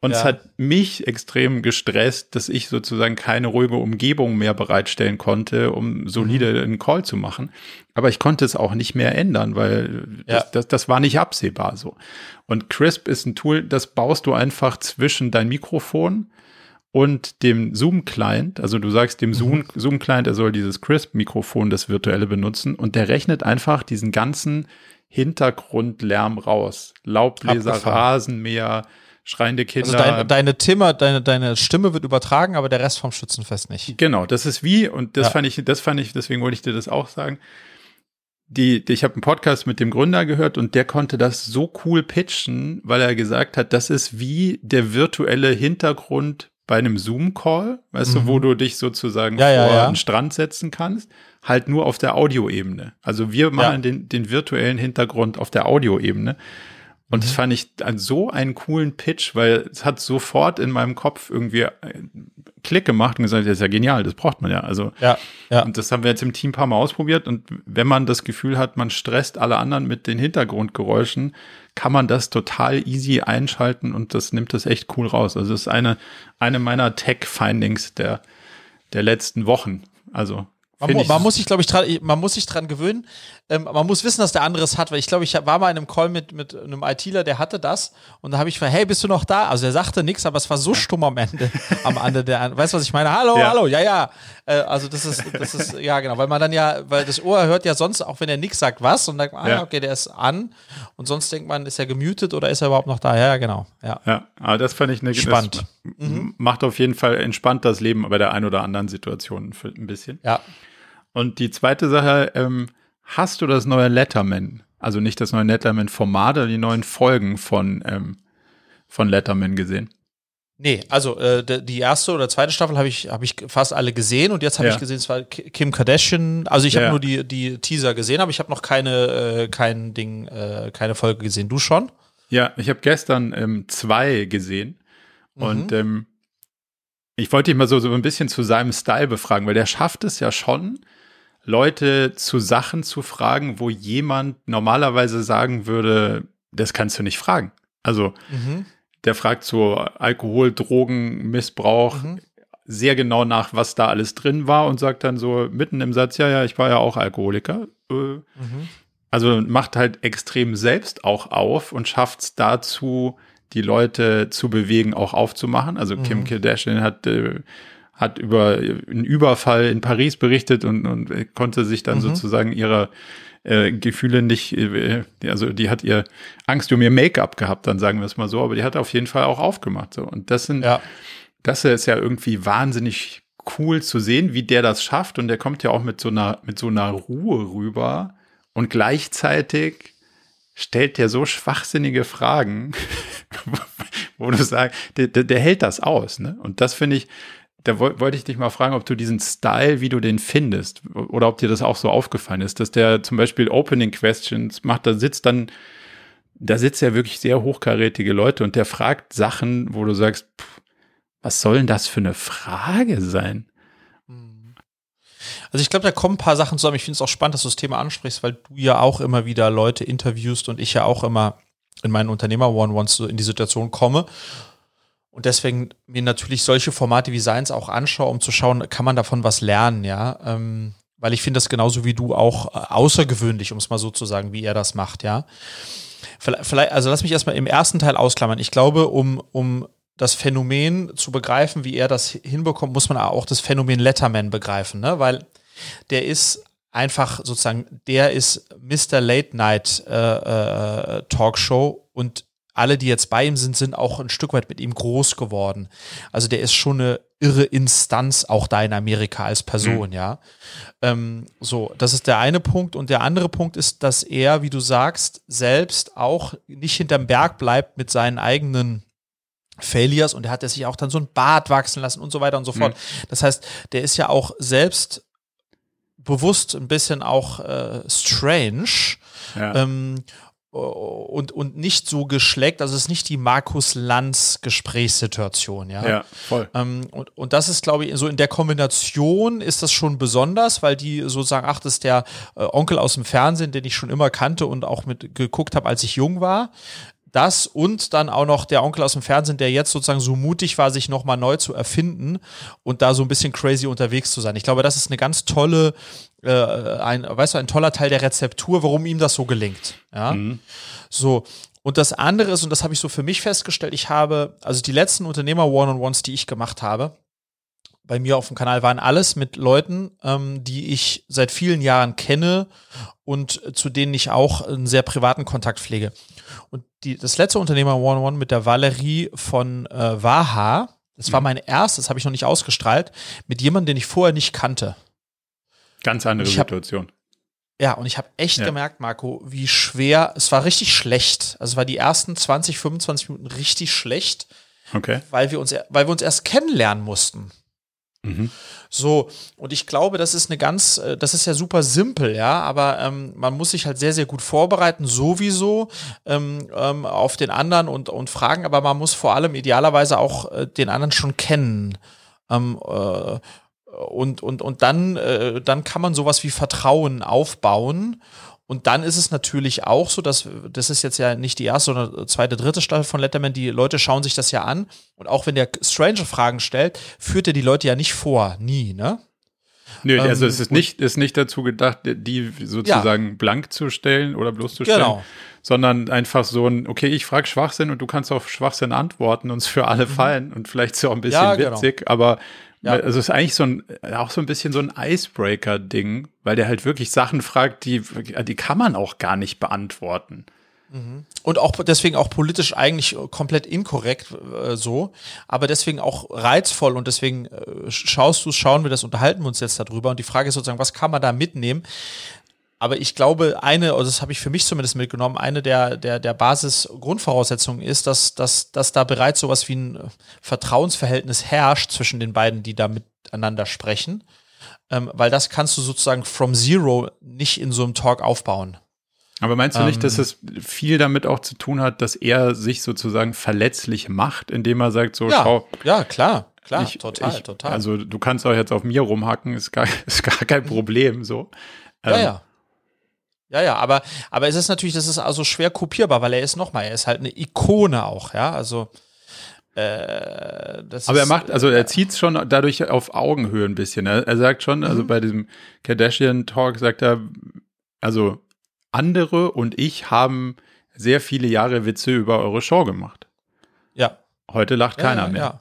Und es Ja. hat mich extrem gestresst, dass ich sozusagen keine ruhige Umgebung mehr bereitstellen konnte, um solide einen Call zu machen. Aber ich konnte es auch nicht mehr ändern, weil Ja. das, das, das war nicht absehbar so. Und Crisp ist ein Tool, das baust du einfach zwischen dein Mikrofon und dem Zoom-Client. Also du sagst dem Zoom- Zoom-Client, er soll dieses Crisp-Mikrofon, das virtuelle benutzen und der rechnet einfach diesen ganzen Hintergrundlärm raus. Laubbläser, Abgefahren. Rasenmäher, schreiende Kinder. Also dein, deine Timmer, deine, deine Stimme wird übertragen, aber der Rest vom Schützenfest nicht. Genau, das ist wie, und das Ja. fand ich, das fand ich, deswegen wollte ich dir das auch sagen. Die, die ich habe einen Podcast mit dem Gründer gehört und der konnte das so cool pitchen, weil er gesagt hat, das ist wie der virtuelle Hintergrund bei einem Zoom-Call, weißt du, wo du dich sozusagen Mhm. Ja, ja, vor ja. einen Strand setzen kannst, halt nur auf der Audioebene. Also wir machen Ja. den, den virtuellen Hintergrund auf der Audioebene. Und Mhm. das fand ich an so einen coolen Pitch, weil es hat sofort in meinem Kopf irgendwie äh, Klick gemacht und gesagt, das ist ja genial, das braucht man ja. Also Ja, ja. und das haben wir jetzt im Team ein paar Mal ausprobiert. Und wenn man das Gefühl hat, man stresst alle anderen mit den Hintergrundgeräuschen, kann man das total easy einschalten und das nimmt das echt cool raus. Also das ist eine, eine meiner Tech-Findings der, der letzten Wochen. Also Man, man muss sich, glaube ich, dran, man muss sich dran gewöhnen. Ähm, man muss wissen, dass der andere es hat, weil ich glaube, ich war mal in einem Call mit, mit einem ITler, der hatte das und da habe ich gefragt, hey, bist du noch da? Also er sagte nichts, aber es war so stumm am Ende, am Ende der, weißt du, was ich meine? Hallo, Ja. hallo, ja, ja. Äh, also das ist, das ist, ja genau, weil man dann ja, weil das Ohr hört ja sonst, auch wenn er nichts sagt, was und dann denkt man, ah, Ja. okay, der ist an und sonst denkt man, ist er gemutet oder ist er überhaupt noch da? Ja, ja, genau, ja. Ja, aber das fand ich eine Spannend. Das m- macht auf jeden Fall entspannt das Leben bei der ein oder anderen Situation für ein bisschen. Ja, Und die zweite Sache, ähm, hast du das neue Letterman, also nicht das neue Letterman-Format, sondern die neuen Folgen von, ähm, von Letterman gesehen? Nee, also äh, die erste oder zweite Staffel habe ich, hab ich fast alle gesehen und jetzt habe Ja. ich gesehen, es war Ki- Kim Kardashian. Also ich habe Ja. nur die, die Teaser gesehen, aber ich habe noch keine, äh, kein Ding, äh, keine Folge gesehen. Du schon? Ja, ich habe gestern ähm, zwei gesehen und ähm, ich wollte dich mal so, so ein bisschen zu seinem Style befragen, weil der schafft es ja schon, Leute zu Sachen zu fragen, wo jemand normalerweise sagen würde, das kannst du nicht fragen. Also Mhm. der fragt zu Alkohol, Drogen, Missbrauch Mhm. sehr genau nach, was da alles drin war und sagt dann so mitten im Satz, ja, ja, ich war ja auch Alkoholiker. Äh, Mhm. also macht halt extrem selbst auch auf und schafft es dazu, die Leute zu bewegen, auch aufzumachen. Also Kim Mhm. Kardashian hat, äh, hat über einen Überfall in Paris berichtet und, und konnte sich dann Mhm. sozusagen ihrer äh, Gefühle nicht, äh, also die hat ihr Angst um ihr Make-up gehabt, dann sagen wir es mal so, aber die hat auf jeden Fall auch aufgemacht. So. Und das sind, Ja. das ist ja irgendwie wahnsinnig cool zu sehen, wie der das schafft. Und der kommt ja auch mit so einer, mit so einer Ruhe rüber. Und gleichzeitig stellt der so schwachsinnige Fragen, wo du sagst, der, der, der hält das aus. Ne? Und das finde ich, da woll- wollte ich dich mal fragen, ob du diesen Style, wie du den findest, oder ob dir das auch so aufgefallen ist, dass der zum Beispiel Opening Questions macht, da sitzt dann, da sitzt ja wirklich sehr hochkarätige Leute und der fragt Sachen, wo du sagst, pff, was soll denn das für eine Frage sein? Also ich glaube, da kommen ein paar Sachen zusammen. Ich finde es auch spannend, dass du das Thema ansprichst, weil du ja auch immer wieder Leute interviewst und ich ja auch immer in meinen Unternehmer-One-Ones in die Situation komme. Und deswegen mir natürlich solche Formate wie Science auch anschaue, um zu schauen, kann man davon was lernen, ja. Ähm, weil ich finde das genauso wie du auch äh, außergewöhnlich, um es mal so zu sagen, wie er das macht, ja. Vielleicht, also lass mich erstmal im ersten Teil ausklammern. Ich glaube, um, um das Phänomen zu begreifen, wie er das hinbekommt, muss man auch das Phänomen Letterman begreifen, ne? Weil der ist einfach sozusagen, der ist Mr. Late Night äh, äh, Talkshow und alle, die jetzt bei ihm sind, sind auch ein Stück weit mit ihm groß geworden. Also der ist schon eine irre Instanz auch da in Amerika als Person, ja. Ähm, so, das ist der eine Punkt. Und der andere Punkt ist, dass er, wie du sagst, selbst auch nicht hinterm Berg bleibt mit seinen eigenen Failures und er hat ja sich auch dann so ein Bart wachsen lassen und so weiter und so fort. Das heißt, der ist ja auch selbst bewusst ein bisschen auch äh, strange Ja. ähm, und, und nicht so geschleckt. Also es ist nicht die Markus Lanz Gesprächssituation, ja. ja, voll. Ähm, und, und das ist, glaube ich, so in der Kombination ist das schon besonders, weil die so sagen, ach, das ist der äh, Onkel aus dem Fernsehen, den ich schon immer kannte und auch mit geguckt habe, als ich jung war. Das und dann auch noch der Onkel aus dem Fernsehen, der jetzt sozusagen so mutig war, sich nochmal neu zu erfinden und da so ein bisschen crazy unterwegs zu sein. Ich glaube, das ist eine ganz tolle, äh, ein, weißt du, ein toller Teil der Rezeptur, warum ihm das so gelingt. Ja. So. Und das andere ist, und das habe ich so für mich festgestellt, ich habe, also die letzten Unternehmer-One-on-Ones, die ich gemacht habe, bei mir auf dem Kanal waren alles mit Leuten, ähm, die ich seit vielen Jahren kenne und zu denen ich auch einen sehr privaten Kontakt pflege. Und die, das letzte Unternehmer One-on-One mit der Valerie von äh, Waha, das war mein erstes, habe ich noch nicht ausgestrahlt, mit jemandem, den ich vorher nicht kannte. Ganz andere hab- Situation. Ja, und ich habe echt Ja. gemerkt, Marco, wie schwer, es war richtig schlecht. Also es war die ersten 20, 25 Minuten richtig schlecht, Okay. weil wir uns, weil wir uns erst kennenlernen mussten. Mhm. So, und ich glaube, das ist eine ganz, äh, das ist ja super simpel, ja, aber ähm, man muss sich halt sehr, sehr gut vorbereiten, sowieso ähm, ähm, auf den anderen und, und fragen, aber man muss vor allem idealerweise auch äh, den anderen schon kennen. Ähm, äh, und, und, und dann, äh, dann kann man sowas wie Vertrauen aufbauen. Und dann ist es natürlich auch so, dass das ist jetzt ja nicht die erste, sondern zweite, dritte Staffel von Letterman. Die Leute schauen sich das ja an. Und auch wenn der Stranger Fragen stellt, führt er die Leute ja nicht vor. Nie, ne? Nö, also Ähm, es ist nicht, ist nicht dazu gedacht, die sozusagen blank zu stellen oder bloßzustellen, Genau. sondern einfach so ein, okay, ich frage Schwachsinn und du kannst auf Schwachsinn antworten und es für alle fallen und vielleicht so ein bisschen Mhm. Ja, genau. witzig, aber Ja. also es ist eigentlich so ein, auch so ein bisschen so ein Icebreaker-Ding, weil der halt wirklich Sachen fragt, die, die kann man auch gar nicht beantworten. Und auch deswegen auch politisch eigentlich komplett inkorrekt äh, so, aber deswegen auch reizvoll und deswegen äh, schaust du, schauen wir das, unterhalten wir uns jetzt darüber. Und die Frage ist sozusagen, was kann man da mitnehmen? Aber ich glaube, eine, oder das habe ich für mich zumindest mitgenommen, eine der, der, der Basis-Grundvoraussetzungen ist, dass, dass, dass da bereits sowas wie ein Vertrauensverhältnis herrscht zwischen den beiden, die da miteinander sprechen. Ähm, weil das kannst du sozusagen from zero nicht in so einem Talk aufbauen. Aber meinst du nicht, dass ähm. es viel damit auch zu tun hat, dass er sich sozusagen verletzlich macht, indem er sagt, so ja, schau. Ja, klar, klar, ich, total, ich, total. Also du kannst auch jetzt auf mir rumhacken, ist gar, ist gar kein Problem, so. Ja, ähm, ja. Ja, ja, aber, aber es ist natürlich, das ist also schwer kopierbar, weil er ist nochmal, er ist halt eine Ikone auch, ja, also. Äh, das aber er macht, also er zieht es schon dadurch auf Augenhöhe ein bisschen. Er, er sagt schon, also mhm. bei diesem Kardashian-Talk sagt er, also andere und ich haben sehr viele Jahre Witze über eure Show gemacht. Ja. Heute lacht ja, keiner ja, mehr. Ja.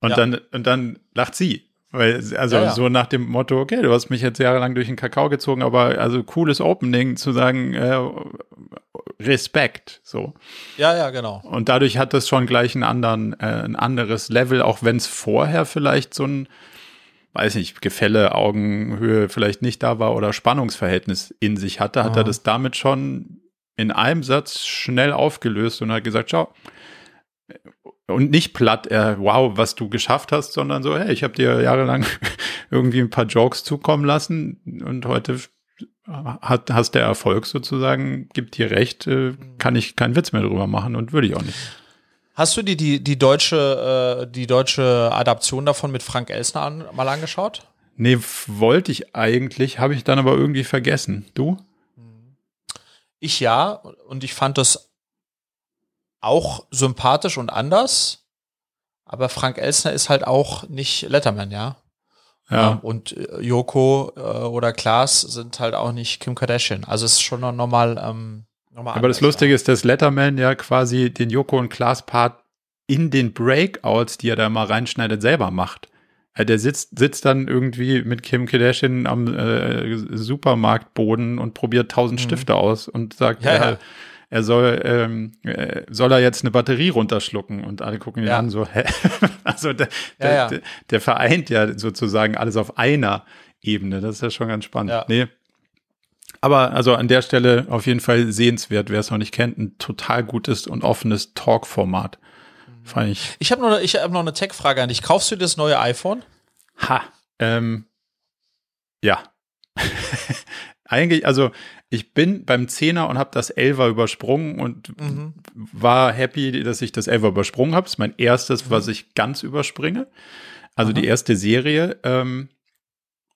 Und dann und dann lacht sie. Weil, also so nach dem Motto, okay, du hast mich jetzt jahrelang durch den Kakao gezogen, aber also cooles Opening zu sagen, äh, Respekt, so. Ja, ja, genau. Und dadurch hat das schon gleich einen anderen, äh, ein anderes Level, auch wenn es vorher vielleicht so ein weiß nicht, Gefälle, Augenhöhe vielleicht nicht da war oder Spannungsverhältnis in sich hatte, hat er das damit schon in einem Satz schnell aufgelöst und hat gesagt, schau, und nicht platt, äh, wow, was du geschafft hast, sondern so, hey, ich habe dir jahrelang irgendwie ein paar Jokes zukommen lassen und heute hat, hast der Erfolg sozusagen, gibt dir recht, äh, kann ich keinen Witz mehr drüber machen und würde ich auch nicht. Hast du dir die, die, deutsche, äh, die deutsche Adaption davon mit Frank Elsner an, mal angeschaut? Nee, wollte ich eigentlich, habe ich dann aber irgendwie vergessen. Du? Ich ja, und ich fand das auch sympathisch und anders. Aber Frank Elsner ist halt auch nicht Letterman, ja. Ja. Ähm, und äh, Joko äh, oder Klaas sind halt auch nicht Kim Kardashian. Also es ist schon noch normal ähm, Nochmal Aber das Lustige ja. ist, dass Letterman ja quasi den Joko und Klaas Part in den Breakouts, die er da mal reinschneidet, selber macht. Der sitzt, sitzt dann irgendwie mit Kim Kardashian am äh, Supermarktboden und probiert tausend mhm. Stifte aus und sagt, ja, ja. Er soll, ähm, äh, soll er jetzt eine Batterie runterschlucken und alle gucken ihn ja. an, so, hä? also der, der, der, der, vereint ja sozusagen alles auf einer Ebene. Das ist ja schon ganz spannend. Ja. Nee, aber also an der Stelle auf jeden Fall sehenswert, wer es noch nicht kennt, ein total gutes und offenes Talk-Format. Fand ich. Ich habe noch, ich hab noch eine Tech-Frage an dich. Kaufst du das neue iPhone? Ha, ähm, ja. Eigentlich, also ich bin beim Zehner und habe das 11er übersprungen und mhm. war happy, dass ich das 11er übersprungen habe. Das ist mein erstes, mhm. was ich ganz überspringe. Also mhm. die erste Serie. Ähm,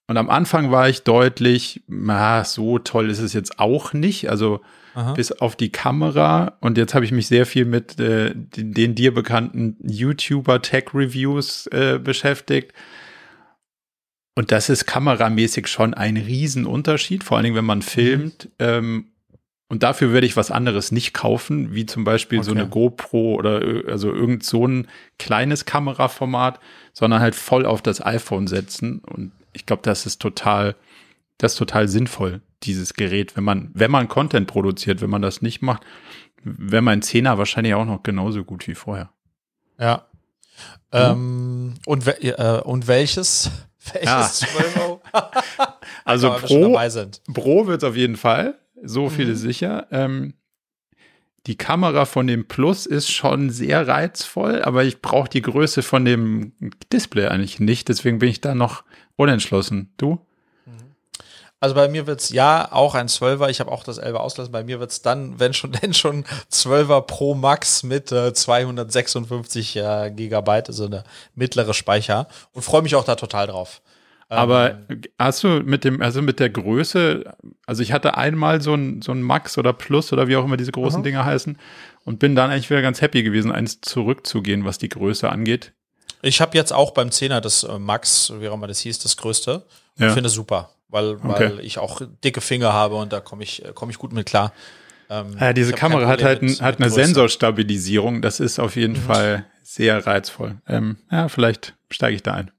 und am Anfang war ich deutlich, na, so toll ist es jetzt auch nicht. Also Aha. bis auf die Kamera. Und jetzt habe ich mich sehr viel mit äh, den, den, dir bekannten YouTuber-Tech-Reviews äh, beschäftigt. Und das ist kameramäßig schon ein Riesenunterschied, vor allen Dingen, wenn man filmt. Mhm. Ähm, und dafür werde ich was anderes nicht kaufen, wie zum Beispiel okay. so eine GoPro oder also irgend so ein kleines Kameraformat, sondern halt voll auf das iPhone setzen. Und ich glaube, das ist total, das ist total sinnvoll, dieses Gerät, wenn man, wenn man Content produziert, wenn man das nicht macht, wäre mein Zehner wahrscheinlich auch noch genauso gut wie vorher. Ja. Mhm. Ähm, und, äh, und welches? Welches ja. also Pro, Pro wird es auf jeden Fall. So viel mhm. ist sicher. Ähm, die Kamera von dem Plus ist schon sehr reizvoll, aber ich brauche die Größe von dem Display eigentlich nicht. Deswegen bin ich da noch unentschlossen. Du? Also bei mir wird es ja auch ein 12er. Ich habe auch das 11er auslassen. Bei mir wird es dann, wenn schon, denn schon 12er Pro Max mit äh, 256 äh, Gigabyte, also eine mittlere Speicher. Und freue mich auch da total drauf. Aber ähm, hast du mit dem, also mit der Größe, also ich hatte einmal so ein, so ein Max oder Plus oder wie auch immer diese großen aha. Dinger heißen und bin dann eigentlich wieder ganz happy gewesen, eins zurückzugehen, was die Größe angeht. Ich habe jetzt auch beim Zehner das äh, Max, wie auch immer das hieß, das größte. Und ja. finde es super, weil, okay. weil ich auch dicke Finger habe und da komme ich, äh, komm ich gut mit klar. Ähm, ja, diese Kamera hat halt mit, hat eine Sensorstabilisierung. Das ist auf jeden mhm. Fall sehr reizvoll. Ähm, ja, vielleicht steige ich da ein.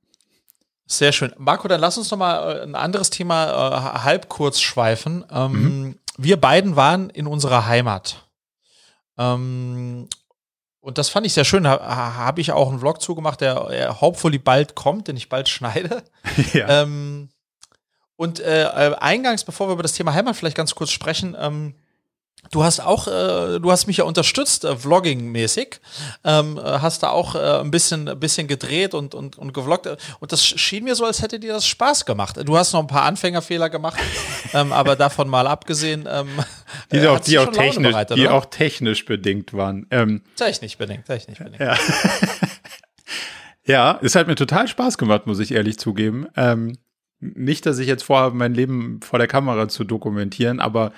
Sehr schön. Marco, dann lass uns noch mal äh, ein anderes Thema äh, halb kurz schweifen. Ähm, mhm. Wir beiden waren in unserer Heimat. Ähm, und das fand ich sehr schön. Da habe ich auch einen Vlog zugemacht, der, der hopefully bald kommt, den ich bald schneide. Ja. Ähm, und äh, äh, eingangs, bevor wir über das Thema Heimat vielleicht ganz kurz sprechen, ähm, Du hast auch, äh, du hast mich ja unterstützt, äh, Vlogging-mäßig. Ähm, äh, hast da auch äh, ein bisschen, ein bisschen gedreht und, und, und gevloggt. Und das schien mir so, als hätte dir das Spaß gemacht. Du hast noch ein paar Anfängerfehler gemacht, ähm, aber davon mal abgesehen. Ähm, die, äh, auch, die, auch, technisch, die auch technisch bedingt waren. Ähm, technisch bedingt, technisch bedingt. Ja. ja, es hat mir total Spaß gemacht, muss ich ehrlich zugeben. Ähm, nicht, dass ich jetzt vorhabe, mein Leben vor der Kamera zu dokumentieren, aber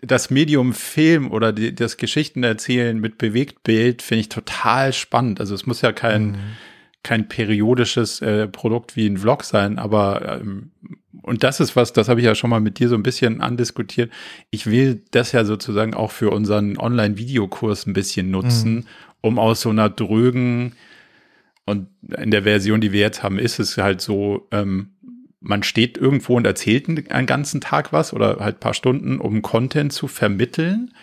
das Medium Film oder die, das Geschichtenerzählen mit Bewegtbild finde ich total spannend. Also es muss ja kein, mhm. kein periodisches äh, Produkt wie ein Vlog sein, aber ähm, und das ist was, das habe ich ja schon mal mit dir so ein bisschen andiskutiert. Ich will das ja sozusagen auch für unseren Online-Videokurs ein bisschen nutzen, mhm. um aus so einer drögen und in der Version, die wir jetzt haben, ist es halt so, ähm, man steht irgendwo und erzählt einen ganzen Tag was oder halt paar Stunden, um Content zu vermitteln.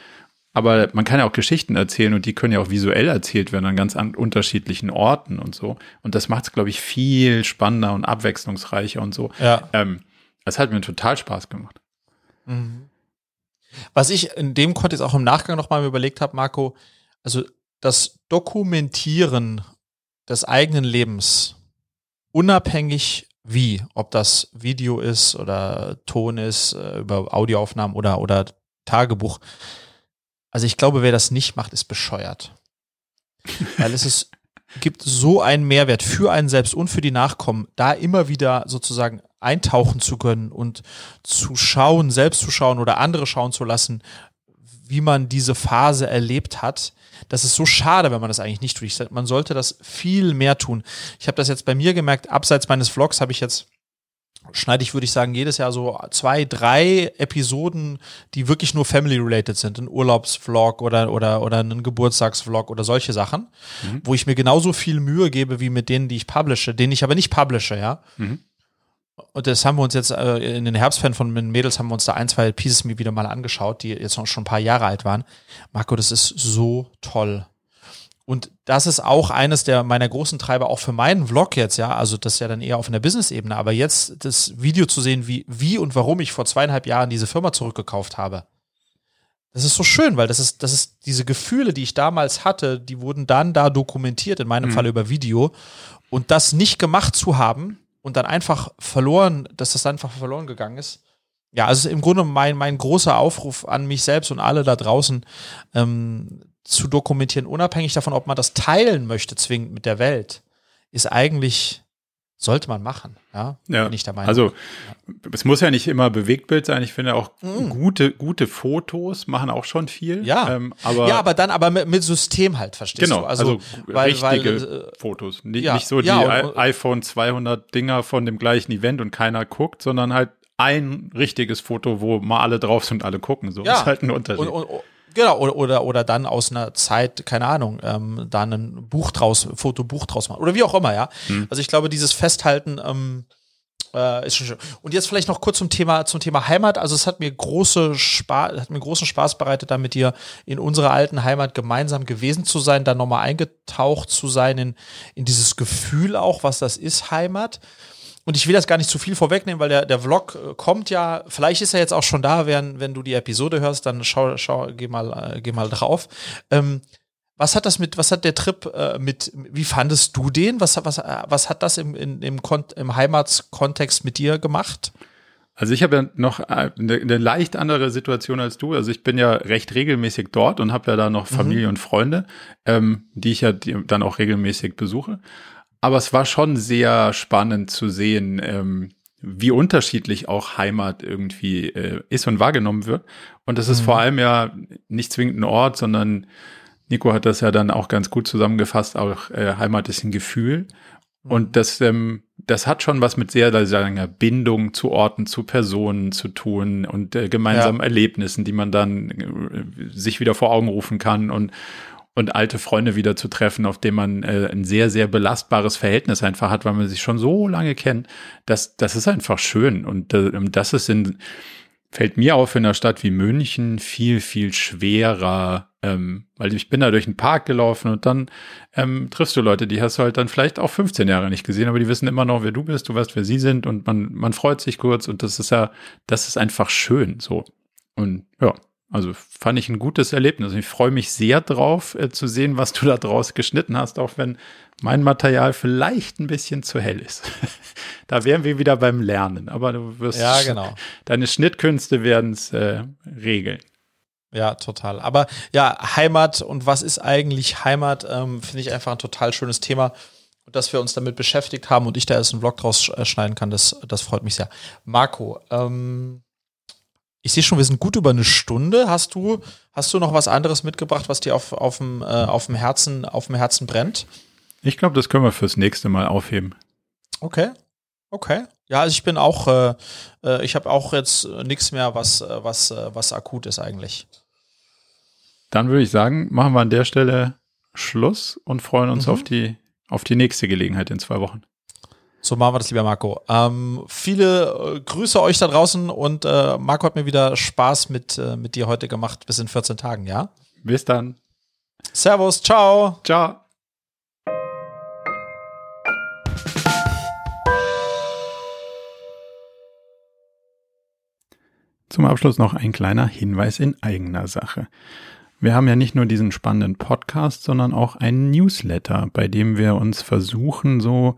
Aber man kann ja auch Geschichten erzählen und die können ja auch visuell erzählt werden an ganz an unterschiedlichen Orten und so. Und das macht es, glaube ich, viel spannender und abwechslungsreicher und so. Ja. Ähm, das hat mir total Spaß gemacht. Mhm. Was ich in dem Kontext auch im Nachgang nochmal überlegt habe, Marco, also das Dokumentieren des eigenen Lebens, unabhängig wie, ob das Video ist oder Ton ist, äh, über Audioaufnahmen oder, oder Tagebuch. Also ich glaube, wer das nicht macht, ist bescheuert. Weil es ist, gibt so einen Mehrwert für einen selbst und für die Nachkommen, da immer wieder sozusagen eintauchen zu können und zu schauen, selbst zu schauen oder andere schauen zu lassen, wie man diese Phase erlebt hat, das ist so schade, wenn man das eigentlich nicht tut. Man sollte das viel mehr tun. Ich habe das jetzt bei mir gemerkt, abseits meines Vlogs habe ich jetzt schneide ich, würde ich sagen, jedes Jahr so zwei, drei Episoden, die wirklich nur family-related sind. Ein Urlaubsvlog oder, oder, oder ein Geburtstagsvlog oder solche Sachen, mhm. wo ich mir genauso viel Mühe gebe wie mit denen, die ich publishe, denen ich aber nicht publishe, ja. Mhm. Und das haben wir uns jetzt äh, in den Herbstferien von den Mädels haben wir uns da ein, zwei Pieces mir wieder mal angeschaut, die jetzt noch schon ein paar Jahre alt waren. Marco, das ist so toll. Und das ist auch eines der meiner großen Treiber auch für meinen Vlog jetzt, ja. Also das ist ja dann eher auf einer Business-Ebene. Aber jetzt das Video zu sehen, wie, wie und warum ich vor zweieinhalb Jahren diese Firma zurückgekauft habe. Das ist so schön, weil das ist, das ist diese Gefühle, die ich damals hatte, die wurden dann da dokumentiert, in meinem mhm. Fall über Video. Und das nicht gemacht zu haben, und dann einfach verloren, dass das einfach verloren gegangen ist. Ja, also im Grunde mein, mein großer Aufruf an mich selbst und alle da draußen ähm, zu dokumentieren, unabhängig davon, ob man das teilen möchte, zwingend mit der Welt, ist eigentlich sollte man machen, ja, ja. bin ich der Meinung. Also ja. es muss ja nicht immer Bewegtbild sein. Ich finde auch mhm. gute, gute Fotos machen auch schon viel. Ja, ähm, aber ja, aber dann aber mit, mit System halt, verstehst genau, du? Also, also weil, richtige weil, äh, Fotos, nicht, ja, nicht so die und, iPhone 200 Dinger von dem gleichen Event und keiner guckt, sondern halt ein richtiges Foto, wo mal alle drauf sind und alle gucken. So ja. ist halt ein Unterschied. Und, und, Genau, oder, oder, oder dann aus einer Zeit, keine Ahnung, ähm, dann ein Buch draus, Fotobuch draus machen. Oder wie auch immer, ja. Hm. Also ich glaube, dieses Festhalten ähm, äh, ist schon schön. Und jetzt vielleicht noch kurz zum Thema, zum Thema Heimat. Also es hat mir große Spaß, hat mir großen Spaß bereitet, da mit dir in unserer alten Heimat gemeinsam gewesen zu sein, dann nochmal eingetaucht zu sein in, in dieses Gefühl auch, was das ist, Heimat. Und ich will das gar nicht zu viel vorwegnehmen, weil der, der Vlog äh, kommt ja, vielleicht ist er jetzt auch schon da, wenn, wenn du die Episode hörst, dann schau, schau, geh mal, äh, geh mal drauf. Ähm, was hat das mit, was hat der Trip äh, mit, wie fandest du den? Was, was, äh, was hat das im, in, im, im Heimatskontext mit dir gemacht? Also ich habe ja noch eine, eine, leicht andere Situation als du. Also ich bin ja recht regelmäßig dort und habe ja da noch mhm. Familie mhm. und Freunde, ähm, die ich ja dann auch regelmäßig besuche. Aber es war schon sehr spannend zu sehen, ähm, wie unterschiedlich auch Heimat irgendwie äh, ist und wahrgenommen wird. Und das ist mhm. vor allem ja nicht zwingend ein Ort, sondern Nico hat das ja dann auch ganz gut zusammengefasst, auch äh, Heimat ist ein Gefühl. Mhm. Und das, ähm, das hat schon was mit sehr sagen, Bindung zu Orten, zu Personen zu tun und äh, gemeinsamen ja. Erlebnissen, die man dann äh, sich wieder vor Augen rufen kann und, und alte Freunde wieder zu treffen, auf denen man äh, ein sehr, sehr belastbares Verhältnis einfach hat, weil man sich schon so lange kennt. Das, das ist einfach schön. Und äh, das ist in, fällt mir auf in einer Stadt wie München viel, viel schwerer Ähm, weil ich bin da durch den Park gelaufen und dann ähm, triffst du Leute, die hast du halt dann vielleicht auch 15 Jahre nicht gesehen, aber die wissen immer noch, wer du bist, du weißt, wer sie sind und man, man freut sich kurz und das ist ja, das ist einfach schön so. Und ja, also fand ich ein gutes Erlebnis. Ich freue mich sehr drauf äh, zu sehen, was du da draus geschnitten hast, auch wenn mein Material vielleicht ein bisschen zu hell ist. da wären wir wieder beim Lernen, aber du wirst ja, genau. deine Schnittkünste werden es äh, regeln. Ja, total. Aber ja, Heimat und was ist eigentlich Heimat, ähm, finde ich einfach ein total schönes Thema. Und dass wir uns damit beschäftigt haben und ich da jetzt einen Vlog draus äh, schneiden kann, das, das freut mich sehr. Marco, ähm, ich sehe schon, wir sind gut über eine Stunde. Hast du, hast du noch was anderes mitgebracht, was dir auf, auf, dem, äh, auf, dem, Herzen, auf dem Herzen brennt? Ich glaube, das können wir fürs nächste Mal aufheben. Okay. Okay. Ja, also ich bin auch, äh, äh ich habe auch jetzt nichts mehr, was, äh, was, was akut ist eigentlich. Dann würde ich sagen, machen wir an der Stelle Schluss und freuen uns mhm. auf, die, auf die nächste Gelegenheit in zwei Wochen. So machen wir das, lieber Marco. Ähm, viele äh, Grüße euch da draußen und äh, Marco hat mir wieder Spaß mit, äh, mit dir heute gemacht, bis in 14 Tagen, ja? Bis dann. Servus, ciao. Ciao. Zum Abschluss noch ein kleiner Hinweis in eigener Sache. Wir haben ja nicht nur diesen spannenden Podcast, sondern auch einen Newsletter, bei dem wir uns versuchen, so